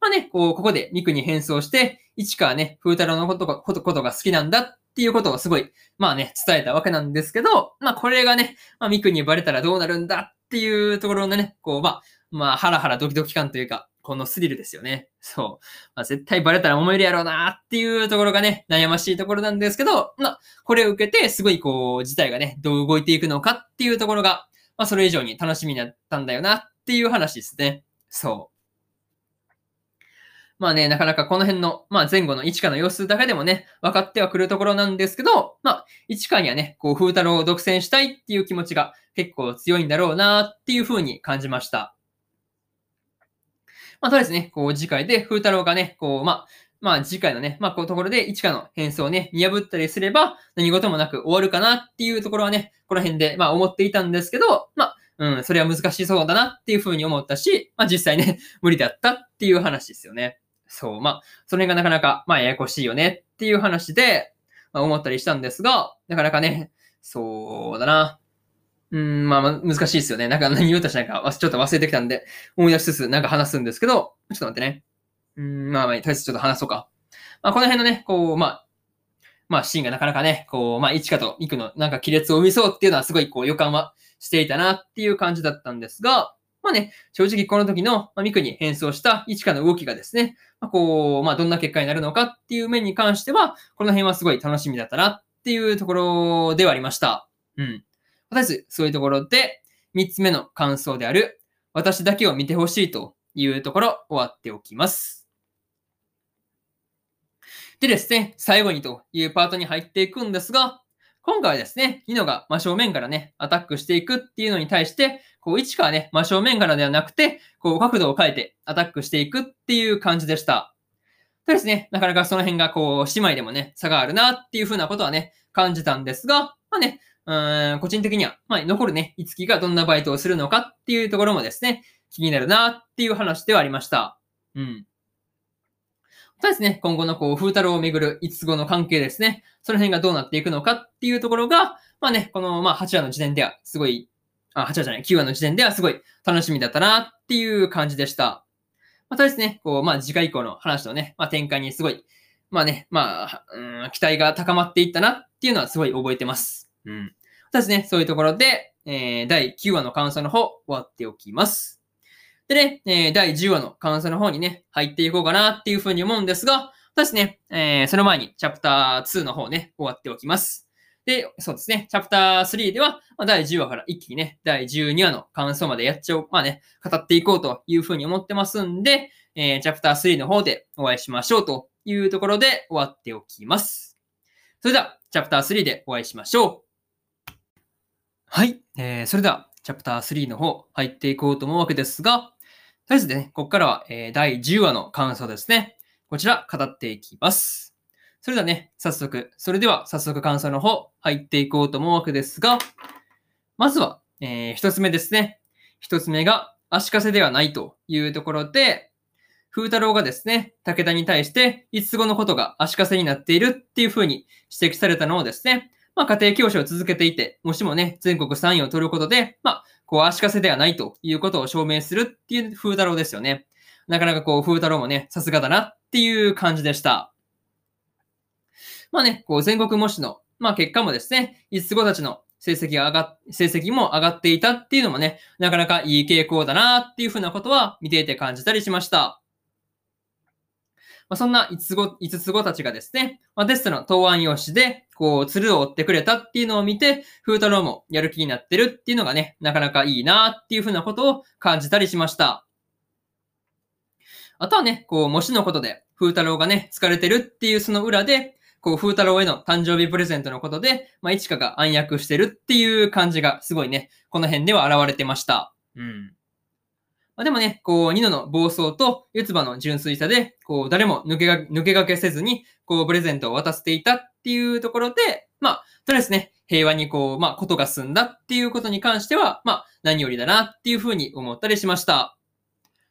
まあね、こう、ここでミクに変装して、市川ね、風太郎のことことことが好きなんだっていうことをすごい、まあね、伝えたわけなんですけど、まあこれがね、まあミクにバレたらどうなるんだっていうところのね、こう、まあ、まあ、ハラハラドキドキ感というか、このスリルですよね。そう。まあ、絶対バレたら揉めるやろうなっていうところがね、悩ましいところなんですけど、まあ、これを受けて、すごいこう、事態がね、どう動いていくのかっていうところが、まあ、それ以上に楽しみになったんだよなっていう話ですね。そう。まあね、なかなかこの辺の、まあ前後の市川の様子だけでもね、分かってはくるところなんですけど、まあ、市川にはね、こう、風太郎を独占したいっていう気持ちが結構強いんだろうなっていう風に感じました。まあ、とりあえずね、こう、次回で風太郎がね、こう、まあ、まあ次回のね、まあこういうところで市川の変装をね、見破ったりすれば何事もなく終わるかなっていうところはね、この辺でまあ思っていたんですけど、まあ、うん、それは難しそうだなっていうふうに思ったし、まあ実際ね、無理だったっていう話ですよね。そう。まあ、それがなかなか、まあ、ややこしいよねっていう話で、まあ、思ったりしたんですが、なかなかね、そうだな。うん、まあ、まあ難しいですよね。なんか何言うとしたか、ちょっと忘れてきたんで、思い出しつつなんか話すんですけど、ちょっと待ってね。うん、まあ、まあ、とりあえずちょっと話そうか。まあ、この辺のね、こう、まあ、まあ、シーンがなかなかね、こう、まあ、一かと行くの、なんか亀裂を生みそうっていうのはすごいこう予感はしていたなっていう感じだったんですが、まあね、正直この時の、ま、ミクに変装した一花の動きがですね、まあ、こう、まあ、どんな結果になるのかっていう面に関しては、この辺はすごい楽しみだったなっていうところではありました。うん。とりあえず、そういうところで、三つ目の感想である、私だけを見てほしいというところ、終わっておきます。でですね、最後にというパートに入っていくんですが、今回はですね、ニノが真正面からね、アタックしていくっていうのに対して、こう、位置からね、真正面からではなくて、こう、角度を変えてアタックしていくっていう感じでした。でですね、なかなかその辺がこう、姉妹でもね、差があるなっていうふうなことはね、感じたんですが、まあね、うーん、個人的には、まあ、残るね、いつきがどんなバイトをするのかっていうところもですね、気になるなっていう話ではありました。うん。そうですね、今後のこう、風太郎をめぐる五つ子の関係ですね。その辺がどうなっていくのかっていうところが、まあね、この、まあ、8話の時点では、すごい、あ、8話じゃない、9話の時点ではすごい楽しみだったなっていう感じでした。またですね、こう、まあ、次回以降の話のね、まあ、展開にすごい、まあね、まあ、うん、期待が高まっていったなっていうのはすごい覚えてます。うん。たですね、そういうところで、えー、第9話の感想の方、終わっておきます。でね、えー、第10話の感想の方にね、入っていこうかなっていうふうに思うんですが、私ね、えー、その前にチャプター2の方ね、終わっておきます。で、そうですね、チャプター3では、まあ、第10話から一気にね、第12話の感想までやっちゃおう、まあね、語っていこうというふうに思ってますんで、えー、チャプター3の方でお会いしましょうというところで終わっておきます。それでは、チャプター3でお会いしましょう。はい、えー、それでは、チャプター3の方入っていこうと思うわけですが、とりあえずね、ここからは、えー、第10話の感想ですね。こちら語っていきます。それではね、早速、それでは早速感想の方入っていこうと思うわけですが、まずは、えー、一つ目ですね。一つ目が足かせではないというところで、風太郎がですね、武田に対して、いつ後のことが足かせになっているっていう風に指摘されたのをですね、まあ、家庭教師を続けていて、もしもね、全国3位を取ることで、まあ、こう、足かせではないということを証明するっていう風太郎ですよね。なかなかこう、風太郎もね、さすがだなっていう感じでした。まあね、こう、全国模試の、まあ結果もですね、5つ子たちの成績が上がっ、成績も上がっていたっていうのもね、なかなかいい傾向だなっていうふうなことは見ていて感じたりしました。まあ、そんな5つ子、5つ子たちがですね、まあ、テストの答案用紙で、こう、鶴を追ってくれたっていうのを見て、風太郎もやる気になってるっていうのがね、なかなかいいなっていうふうなことを感じたりしました。あとはね、こう、模試のことで、風太郎がね、疲れてるっていうその裏で、こう、風太郎への誕生日プレゼントのことで、まあ、いちかが暗躍してるっていう感じがすごいね、この辺では現れてました。うん。まあ、でもね、こう、ニノの暴走と、四つ葉の純粋さで、こう、誰も抜けが、抜けがけせずに、こう、プレゼントを渡していたっていうところで、まあ、とりあえずね、平和にこう、まあ、ことが済んだっていうことに関しては、まあ、何よりだなっていうふうに思ったりしました。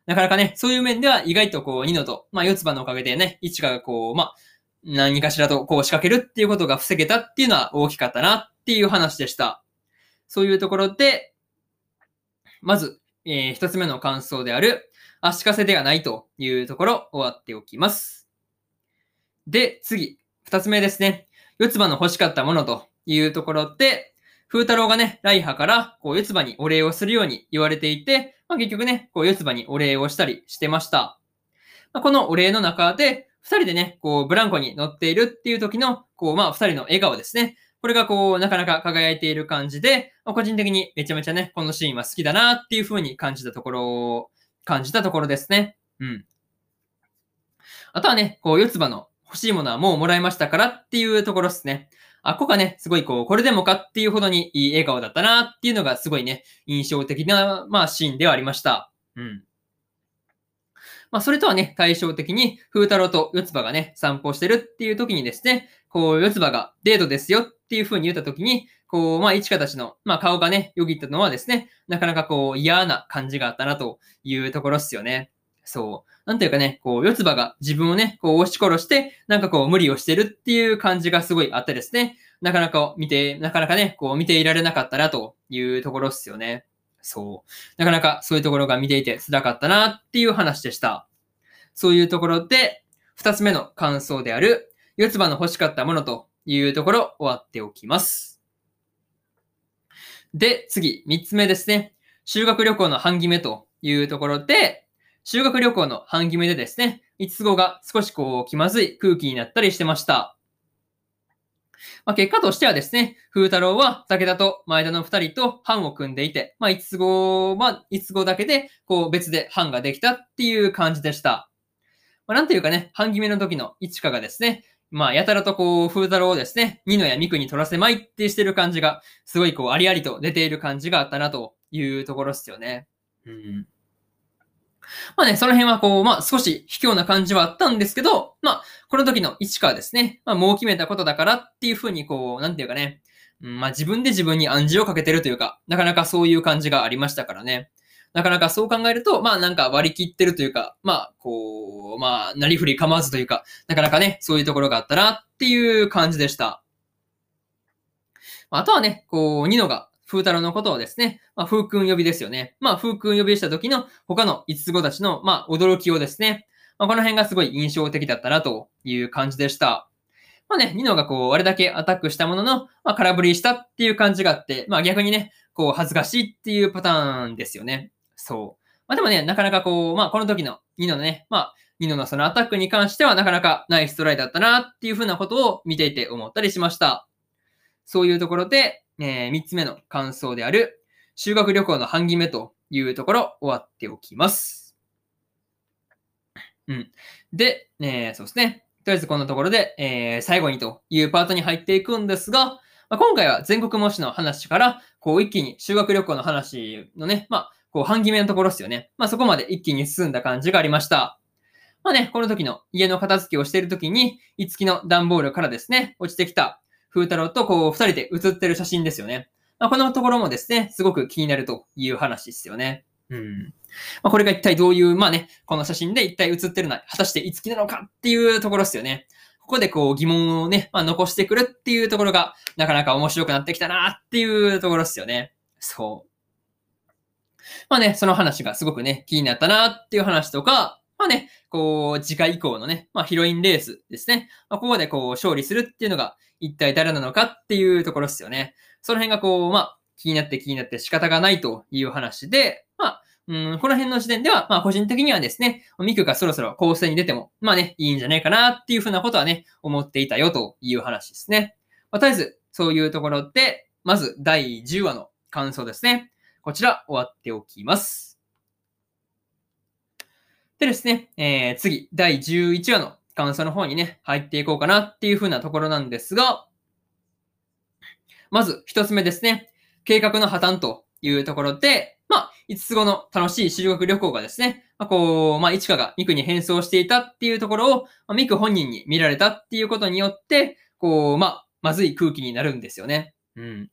なかなかね、そういう面では意外とこう、ニノと、まあ、四つ葉のおかげでね、イチカがこう、まあ、何かしらとこう仕掛けるっていうことが防げたっていうのは大きかったなっていう話でした。そういうところで、まず、えー、一つ目の感想である、足かせではないというところ終わっておきます。で、次、二つ目ですね。四つ葉の欲しかったものというところで、風太郎がね、ライハから、こう、四つ葉にお礼をするように言われていて、まあ、結局ね、こう、四つ葉にお礼をしたりしてました。まあ、このお礼の中で、二人でね、こう、ブランコに乗っているっていう時の、こう、まあ、二人の笑顔ですね。これがこう、なかなか輝いている感じで、まあ、個人的にめちゃめちゃね、このシーンは好きだなっていう風に感じたところを、感じたところですね。うん。あとはね、こう、四つ葉の欲しいものはもうもらいましたからっていうところですね。あ、ここがね、すごいこう、これでもかっていうほどにいい笑顔だったなっていうのがすごいね、印象的な、まあ、シーンではありました。うん。まあ、それとはね、対照的に、風太郎と四つ葉がね、散歩してるっていう時にですね、こう、四つ葉がデートですよっていう風に言った時に、こう、まあ、一花たちの、まあ、顔がね、よぎったのはですね、なかなかこう、嫌な感じがあったなというところっすよね。そう。なんていうかね、こう、四つ葉が自分をね、こう押し殺して、なんかこう無理をしてるっていう感じがすごいあってですね、なかなか見て、なかなかね、こう見ていられなかったなというところっすよね。そう。なかなかそういうところが見ていて辛かったなっていう話でした。そういうところで、二つ目の感想である、四つ葉の欲しかったものというところ終わっておきます。で、次、三つ目ですね。修学旅行の半決めというところで、修学旅行の半決めでですね、五つ子が少しこう気まずい空気になったりしてました。まあ、結果としてはですね、風太郎は武田と前田の二人と班を組んでいて、まあ、五つ子は五つ子だけで、こう別で班ができたっていう感じでした。まあ、なんていうかね、半決めの時の市川がですね、まあ、やたらとこう、風太郎をですね、二野や三区に取らせまいってしてる感じが、すごいこう、ありありと出ている感じがあったなというところですよね。うん。まあね、その辺はこう、まあ少し卑怯な感じはあったんですけど、まあ、この時の市川ですね、まあもう決めたことだからっていうふうにこう、なんていうかね、うん、まあ自分で自分に暗示をかけてるというか、なかなかそういう感じがありましたからね。なかなかそう考えると、まあなんか割り切ってるというか、まあこう、まあなりふり構わずというか、なかなかね、そういうところがあったなっていう感じでした。あとはね、こう、ニノが風太郎のことをですね、まあ、風君呼びですよね。まあ、風君呼びした時の他の五つ子たちの、まあ、驚きをですね、まあ、この辺がすごい印象的だったなという感じでした。まあね、ニノがこう、あれだけアタックしたものの、まあ、空振りしたっていう感じがあって、まあ逆にね、こう、恥ずかしいっていうパターンですよね。そう。まあでもね、なかなかこう、まあこの時のニノのね、まあ、ニノのそのアタックに関してはなかなかナイストライだったなっていうふうなことを見ていて思ったりしました。そういうところで、えー、3つ目の感想である、修学旅行の半決めというところ終わっておきます。うん。で、えー、そうですね。とりあえずこんなところで、えー、最後にというパートに入っていくんですが、まあ、今回は全国模試の話から、こう一気に修学旅行の話のね、まあ、こう半決めのところですよね。まあそこまで一気に進んだ感じがありました。まあね、この時の家の片付けをしている時に、いつきの段ボールからですね、落ちてきた風太郎とこう、二人で写ってる写真ですよね。まあ、このところもですね、すごく気になるという話ですよね。うん。まあ、これが一体どういう、まあね、この写真で一体写ってるのは、果たしていつきなのかっていうところですよね。ここでこう疑問をね、まあ、残してくるっていうところが、なかなか面白くなってきたなっていうところですよね。そう。まあね、その話がすごくね、気になったなっていう話とか、まあね、こう、次回以降のね、まあヒロインレースですね。まあ、ここでこう、勝利するっていうのが、一体誰なのかっていうところですよね。その辺がこう、まあ、気になって気になって仕方がないという話で、まあ、うん、この辺の時点では、まあ個人的にはですね、ミクがそろそろ構成に出ても、まあね、いいんじゃないかなっていうふうなことはね、思っていたよという話ですね。まあ、とりあえず、そういうところで、まず第10話の感想ですね。こちら終わっておきます。でですね、えー、次、第11話の感想の方にね、入っていこうかなっていう風なところなんですが、まず一つ目ですね。計画の破綻というところで、まあ、5つ後の楽しい修学旅行がですね、まあ、こう、まあ、一華がミクに変装していたっていうところを、まあ、ミク本人に見られたっていうことによって、こう、まあ、まずい空気になるんですよね。うん。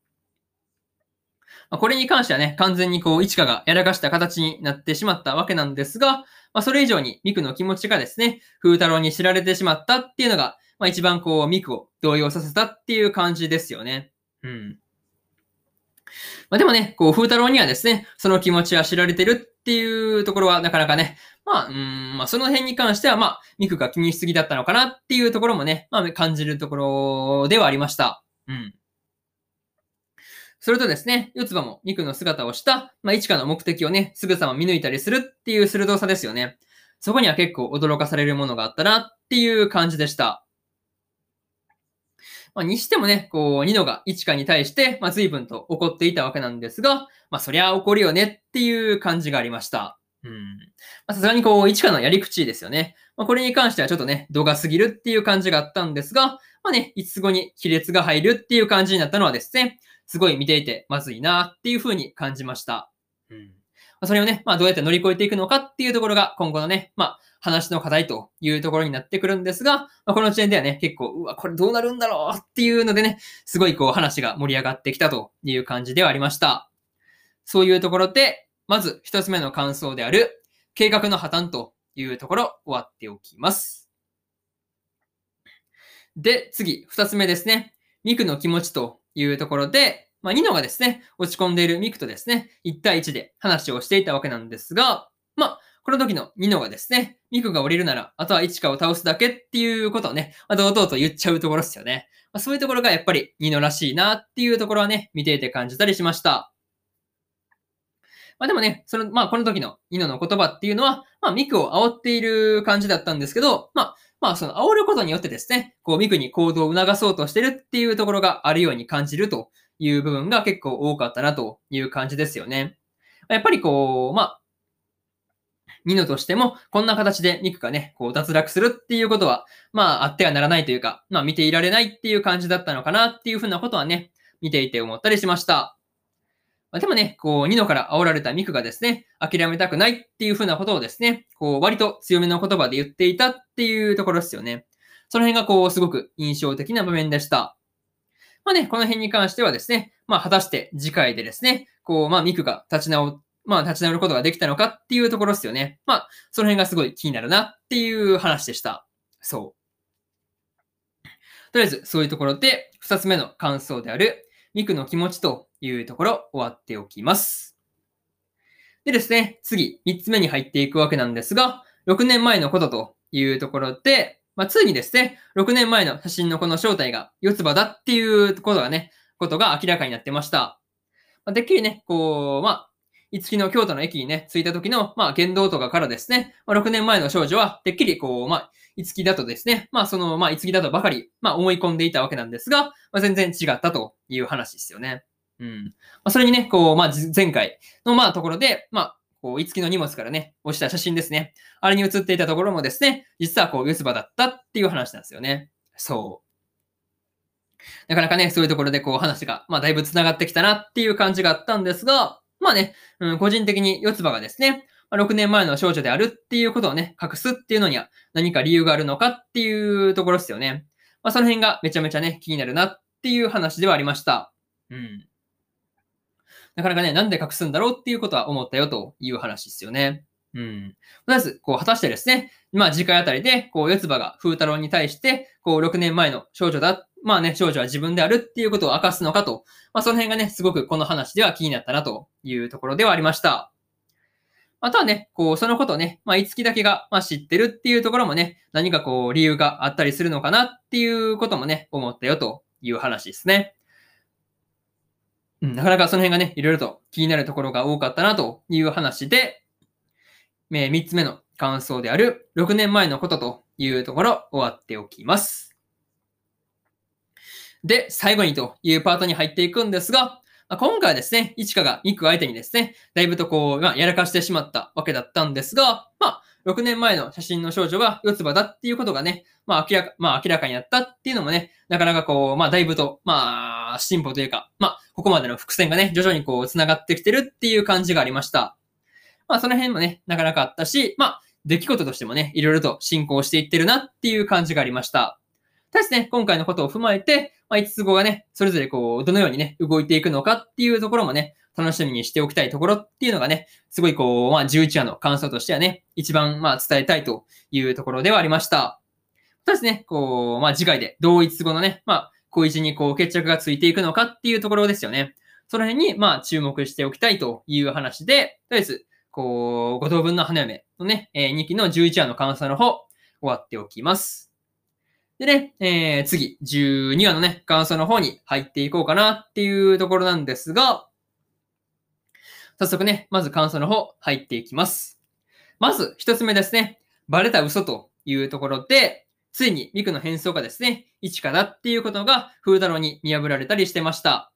まあ、これに関してはね、完全にこう、一華がやらかした形になってしまったわけなんですが、まあ、それ以上にミクの気持ちがですね、風太郎に知られてしまったっていうのが、まあ、一番こう、ミクを動揺させたっていう感じですよね。うん。まあ、でもね、こう、風太郎にはですね、その気持ちは知られてるっていうところはなかなかね、まあ、うん、まあ、その辺に関しては、まあ、ミクが気にしすぎだったのかなっていうところもね、まあ、感じるところではありました。うん。それとですね、四つ葉もミクの姿をした、まあ、一花の目的をね、すぐさま見抜いたりするっていう鋭さですよね。そこには結構驚かされるものがあったなっていう感じでした。まあ、にしてもね、こう、ニノがイチカに対して、まあ、随分と怒っていたわけなんですが、まあ、そりゃ怒るよねっていう感じがありました。うん。まさすがにこう、イチカのやり口ですよね。まあ、これに関してはちょっとね、度が過ぎるっていう感じがあったんですが、まあね、いつ後に亀裂が入るっていう感じになったのはですね、すごい見ていてまずいなっていう風に感じました。うん。まあ、それをね、まあどうやって乗り越えていくのかっていうところが今後のね、まあ話の課題というところになってくるんですが、まあ、この時点ではね、結構、うわ、これどうなるんだろうっていうのでね、すごいこう話が盛り上がってきたという感じではありました。そういうところで、まず一つ目の感想である、計画の破綻というところ終わっておきます。で、次、二つ目ですね。ミクの気持ちというところで、まあ、ニノがですね、落ち込んでいるミクとですね、1対1で話をしていたわけなんですが、まあ、この時のニノがですね、ミクが降りるなら、あとはイチカを倒すだけっていうことをね、まあ、堂々と言っちゃうところですよね。まあ、そういうところがやっぱりニノらしいなっていうところはね、見ていて感じたりしました。まあでもね、その、まあこの時のニノの言葉っていうのは、まあミクを煽っている感じだったんですけど、まあ、まあその煽ることによってですね、こうミクに行動を促そうとしてるっていうところがあるように感じるという部分が結構多かったなという感じですよね。やっぱりこう、まあ、ニノとしても、こんな形でミクがね、こう脱落するっていうことは、まあ、あってはならないというか、まあ、見ていられないっていう感じだったのかなっていうふうなことはね、見ていて思ったりしました。まあ、でもね、こう、ニノから煽られたミクがですね、諦めたくないっていうふうなことをですね、こう、割と強めの言葉で言っていたっていうところですよね。その辺がこう、すごく印象的な場面でした。まあね、この辺に関してはですね、まあ、果たして次回でですね、こう、まあ、ミクが立ち直まあ、立ち直ることができたのかっていうところですよね。まあ、その辺がすごい気になるなっていう話でした。そう。とりあえず、そういうところで、二つ目の感想である、ミクの気持ちというところ、終わっておきます。でですね、次、三つ目に入っていくわけなんですが、6年前のことというところで、まあ、ついにですね、6年前の写真のこの正体が四つ葉だっていうことがね、ことが明らかになってました。まあ、てっきりね、こう、まあ、いつきの京都の駅にね、着いた時の、まあ、言動とかからですね、まあ、6年前の少女は、てっきり、こう、まあ、いつきだとですね、まあ、その、まあ、いつきだとばかり、まあ、思い込んでいたわけなんですが、まあ、全然違ったという話ですよね。うん。まあ、それにね、こう、まあ、前回の、まあ、ところで、まあ、こう、いつきの荷物からね、落ちた写真ですね。あれに写っていたところもですね、実はこう、四つ葉だったっていう話なんですよね。そう。なかなかね、そういうところでこう話が、まあだいぶ繋がってきたなっていう感じがあったんですが、まあね、うん、個人的に四つ葉がですね、ま6年前の少女であるっていうことをね、隠すっていうのには何か理由があるのかっていうところですよね。まあその辺がめちゃめちゃね、気になるなっていう話ではありました。うん。なかなかね、なんで隠すんだろうっていうことは思ったよという話ですよね。うん。まず、こう、果たしてですね、まあ次回あたりで、こう、四つ葉が風太郎に対して、こう、6年前の少女だまあね、少女は自分であるっていうことを明かすのかと、まあその辺がね、すごくこの話では気になったなというところではありました。あとはね、こう、そのことをね、まあ、いつきだけが、まあ、知ってるっていうところもね、何かこう、理由があったりするのかなっていうこともね、思ったよという話ですね。うん、なかなかその辺がね、いろいろと気になるところが多かったなという話で、え3つ目の感想である6年前のことというところ終わっておきます。で、最後にというパートに入っていくんですが、ま今回はですね、イチカがミク相手にですね、だいぶとこう、まあ、やらかしてしまったわけだったんですが、まあ、6年前の写真の少女が四つ葉だっていうことがね、まあ明らか、まあ明らかになったっていうのもね、なかなかこう、まあだいぶと、まあ進歩というか、まあここまでの伏線がね、徐々にこう繋がってきてるっていう感じがありました。まあその辺もね、なかなかあったし、まあ出来事としてもね、いろいろと進行していってるなっていう感じがありました。ただしね、今回のことを踏まえて、まあ、5つ子がね、それぞれこう、どのようにね、動いていくのかっていうところもね、楽しみにしておきたいところっていうのがね、すごいこう、まあ、11話の感想としてはね、一番まあ、伝えたいというところではありました。ただしね、こう、まあ、次回で同一語のね、まあ、小一にこう、決着がついていくのかっていうところですよね。その辺に、まあ、注目しておきたいという話で、とりあえず、こう、五等分の花嫁のね、えー、2期の11話の感想の方、終わっておきます。でね、えー、次、12話のね、感想の方に入っていこうかなっていうところなんですが、早速ね、まず感想の方入っていきます。まず、一つ目ですね。バレた嘘というところで、ついにミクの変装がですね、一かだっていうことが風太郎に見破られたりしてました。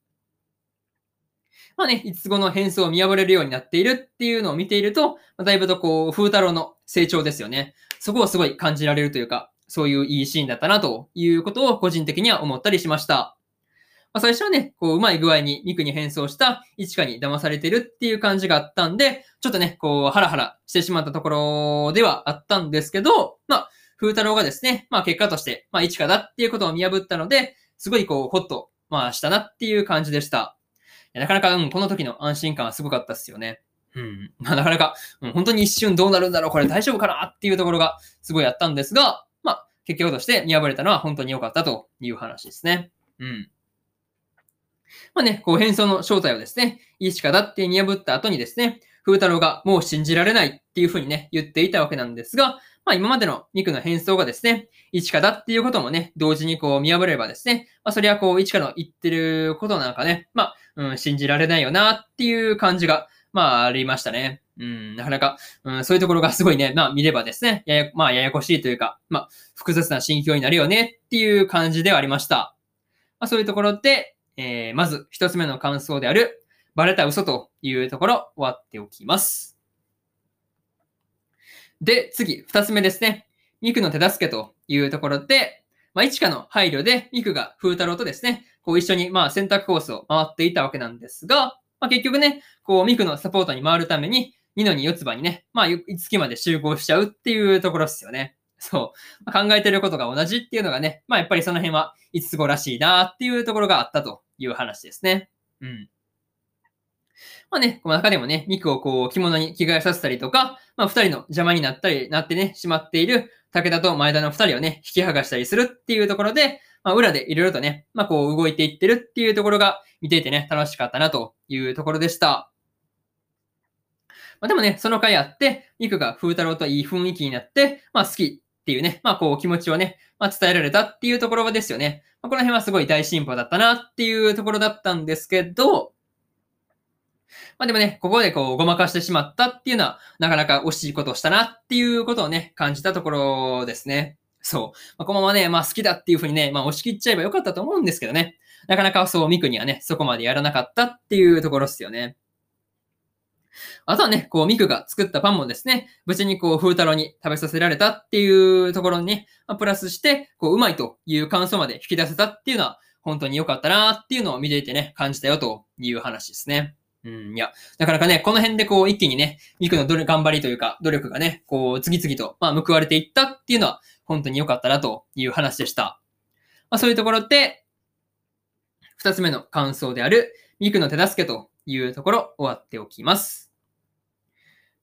まあね、いつ後の変装を見破れるようになっているっていうのを見ていると、だいぶとこう、風太郎の成長ですよね。そこをすごい感じられるというか、そういういいシーンだったなということを個人的には思ったりしました。まあ、最初はね、こう、うまい具合にミクに変装した一花に騙されてるっていう感じがあったんで、ちょっとね、こう、ハラハラしてしまったところではあったんですけど、まあ、風太郎がですね、まあ結果として、まあ一花だっていうことを見破ったので、すごいこう、ホッと、まあしたなっていう感じでした。なかなか、うん、この時の安心感はすごかったっすよね。うん。まあなかなか、うん、本当に一瞬どうなるんだろう、これ大丈夫かなっていうところがすごいあったんですが、まあ、結局として見破れたのは本当に良かったという話ですね。うん。まあね、こう変装の正体をですね、いいしかだって見破った後にですね、風太郎がもう信じられないっていうふうにね、言っていたわけなんですが、まあ今までの肉の変装がですね、一花だっていうこともね、同時にこう見破ればですね、まあそれはこう一花の言ってることなんかね、まあ、うん、信じられないよなっていう感じが、まあありましたね。うん、なかなか、うん、そういうところがすごいね、まあ見ればですね、やや、まあややこしいというか、まあ複雑な心境になるよねっていう感じではありました。まあそういうところで、えー、まず一つ目の感想である、バレた嘘というところ終わっておきます。で、次、二つ目ですね。ミクの手助けというところで、まあ、一花の配慮で、ミクが風太郎とですね、こう一緒に、まあ、選択コースを回っていたわけなんですが、まあ、結局ね、こう、ミクのサポートに回るために、ニノに四つ葉にね、まあ、いつきまで集合しちゃうっていうところですよね。そう。考えてることが同じっていうのがね、まあ、やっぱりその辺は、五つ子らしいなっていうところがあったという話ですね。うん。まあね、この中でもね、肉をこう着物に着替えさせたりとか、まあ二人の邪魔になったり、なってね、しまっている武田と前田の二人をね、引き剥がしたりするっていうところで、まあ裏でいろいろとね、まあこう動いていってるっていうところが見ていてね、楽しかったなというところでした。まあでもね、その回あって、肉が風太郎といい雰囲気になって、まあ好きっていうね、まあこう気持ちをね、まあ伝えられたっていうところですよね。まあ、この辺はすごい大進歩だったなっていうところだったんですけど、まあでもね、ここでこうごまかしてしまったっていうのは、なかなか惜しいことをしたなっていうことをね、感じたところですね。そう。まあ、このままね、まあ好きだっていうふうにね、まあ押し切っちゃえばよかったと思うんですけどね。なかなかそう、ミクにはね、そこまでやらなかったっていうところですよね。あとはね、こう、ミクが作ったパンもですね、無事にこう、風太郎に食べさせられたっていうところにね、まあ、プラスして、こう、うまいという感想まで引き出せたっていうのは、本当に良かったなっていうのを見ていてね、感じたよという話ですね。うん、いや、なかなかね、この辺でこう、一気にね、ミクの頑張りというか、努力がね、こう、次々と、まあ、報われていったっていうのは、本当に良かったなという話でした。まあ、そういうところで、二つ目の感想である、ミクの手助けというところ、終わっておきます。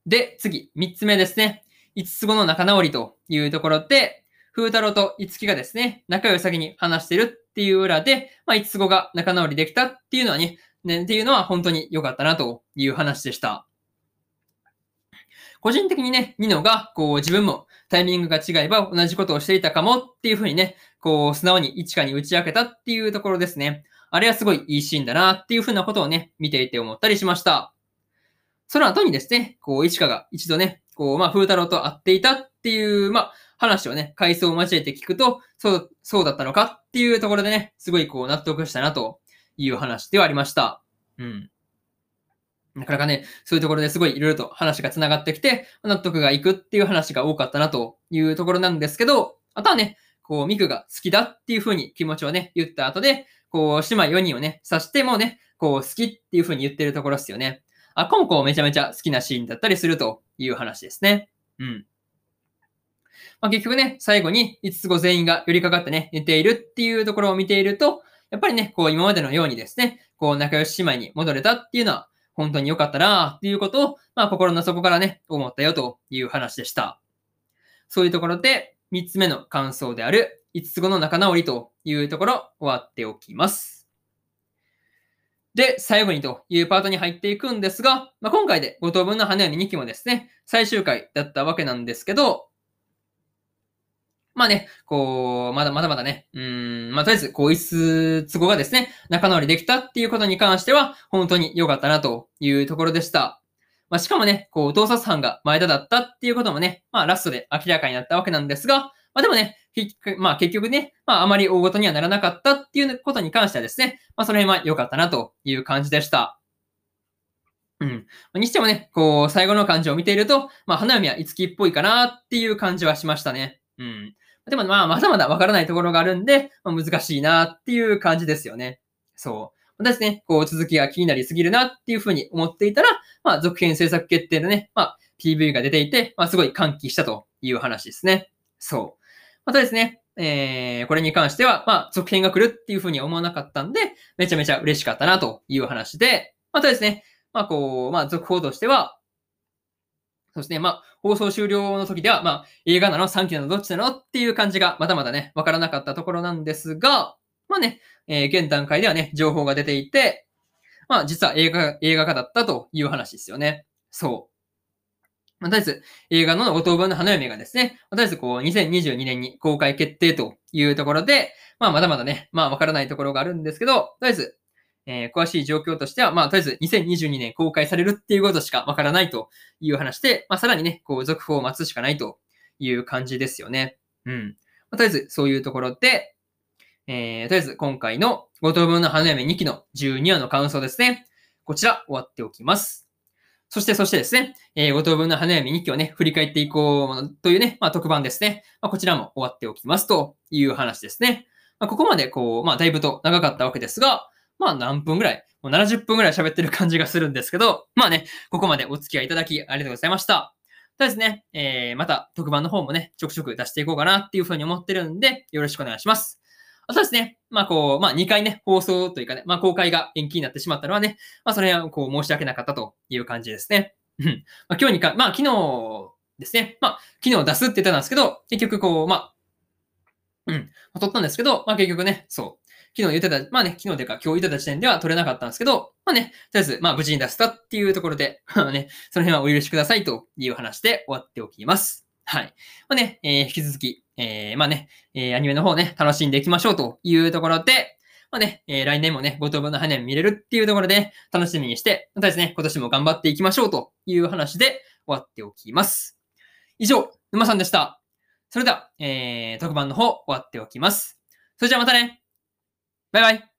で、次、三つ目ですね。五つ子の仲直りというところで、風太郎と五木がですね、仲良い先に話してるっていう裏で、まあ、五つ子が仲直りできたっていうのはね、ね、っていうのは本当に良かったなという話でした。個人的にね、ニノが、こう、自分もタイミングが違えば同じことをしていたかもっていうふうにね、こう、素直に一花に打ち明けたっていうところですね。あれはすごいいいシーンだなっていうふうなことをね、見ていて思ったりしました。その後にですね、こう、市川が一度ね、こう、まあ、風太郎と会っていたっていう、まあ、話をね、回想を交えて聞くと、そう、そうだったのかっていうところでね、すごいこう納得したなという話ではありました。うん。なかなかね、そういうところですごいいろいろと話が繋がってきて、納得がいくっていう話が多かったなというところなんですけど、あとはね、こう、ミクが好きだっていう風に気持ちをね、言った後で、こう、姉妹4人をね、刺してもね、こう、好きっていう風に言ってるところですよね。あ、コンコめちゃめちゃ好きなシーンだったりするという話ですね。うん。まあ、結局ね、最後に5つ子全員が寄りかかってね、寝ているっていうところを見ていると、やっぱりね、こう今までのようにですね、こう仲良し姉妹に戻れたっていうのは、本当に良かったなっていうことを、まあ心の底からね、思ったよという話でした。そういうところで、3つ目の感想である、5つ子の仲直りというところ、終わっておきます。で、最後にというパートに入っていくんですが、まあ、今回で5等分の花嫁2期もですね、最終回だったわけなんですけど、まあね、こう、まだまだまだね、うん、まあとりあえず、こう、一数都合がですね、仲直りできたっていうことに関しては、本当に良かったなというところでした。まあしかもね、こう、盗撮犯が前田だったっていうこともね、まあラストで明らかになったわけなんですが、まあでもね、まあ結局ね、まああまり大ごとにはならなかったっていうことに関してはですね、まあその辺は良かったなという感じでした。うん。にしてもね、こう、最後の感じを見ていると、まあ花嫁は五木っぽいかなっていう感じはしましたね。うん。でもまあ、まだまだわからないところがあるんで、まあ、難しいなっていう感じですよね。そう。私ね、こう続きが気になりすぎるなっていうふうに思っていたら、まあ、続編制作決定のね、まあ、PV が出ていて、まあ、すごい歓喜したという話ですね。そう。またですね、えー、これに関しては、まあ、続編が来るっていうふうに思わなかったんで、めちゃめちゃ嬉しかったなという話で、またですね、まあ、こう、まあ、続報としては、そうですね。まあ、放送終了の時では、まあ、映画なの ?3 期なの？どっちなの？っていう感じがまだまだね、わからなかったところなんですが、まあね、えー、現段階ではね、情報が出ていて、まあ、実は映画、映画化だったという話ですよね。そう。まあ、とりあえず、映画の五等分の花嫁がですね、まとりあえずこう、2022年に公開決定というところで、まあ、まだまだね、まあ、わからないところがあるんですけど、とりあえず、えー、詳しい状況としては、まあ、とりあえず2022年公開されるっていうことしかわからないという話で、まあ、さらにね、こう、続報を待つしかないという感じですよね。うん。まあ、とりあえず、そういうところで、えー、とりあえず、今回の5等分の花嫁2期の12話の感想ですね。こちら、終わっておきます。そして、そしてですね、えー、5等分の花嫁2期をね、振り返っていこうというね、まあ、特番ですね。まあ、こちらも終わっておきますという話ですね。まあ、ここまで、こう、まあ、だいぶと長かったわけですが、まあ何分ぐらい、もう70分ぐらい喋ってる感じがするんですけど、まあね、ここまでお付き合いいただきありがとうございました。ただですね、えー、また特番の方もね、ちょくちょく出していこうかなっていうふうに思ってるんで、よろしくお願いします。あとですね、まあこう、まあ2回ね、放送というかね、まあ公開が延期になってしまったのはね、まあそれはこう申し訳なかったという感じですね。うん。まあ今日にか、まあ昨日ですね、まあ昨日出すって言ってたんですけど、結局こう、まあ、うん、まあ、撮ったんですけど、まあ結局ね、そう、昨日言ってた、まあね、昨日でか今日言ってた時点では取れなかったんですけど、まあね、とりあえず、まあ無事に出したっていうところで、まあね、その辺はお許しくださいという話で終わっておきます。はい。まあね、えー、引き続き、えー、まあね、えー、アニメの方ね、楽しんでいきましょうというところで、まあね、えー、来年もね、五等分の羽見れるっていうところで、楽しみにして、またですね、今年も頑張っていきましょうという話で終わっておきます。以上、沼さんでした。それでは、えー、特番の方終わっておきます。それじゃあまたねバイバイ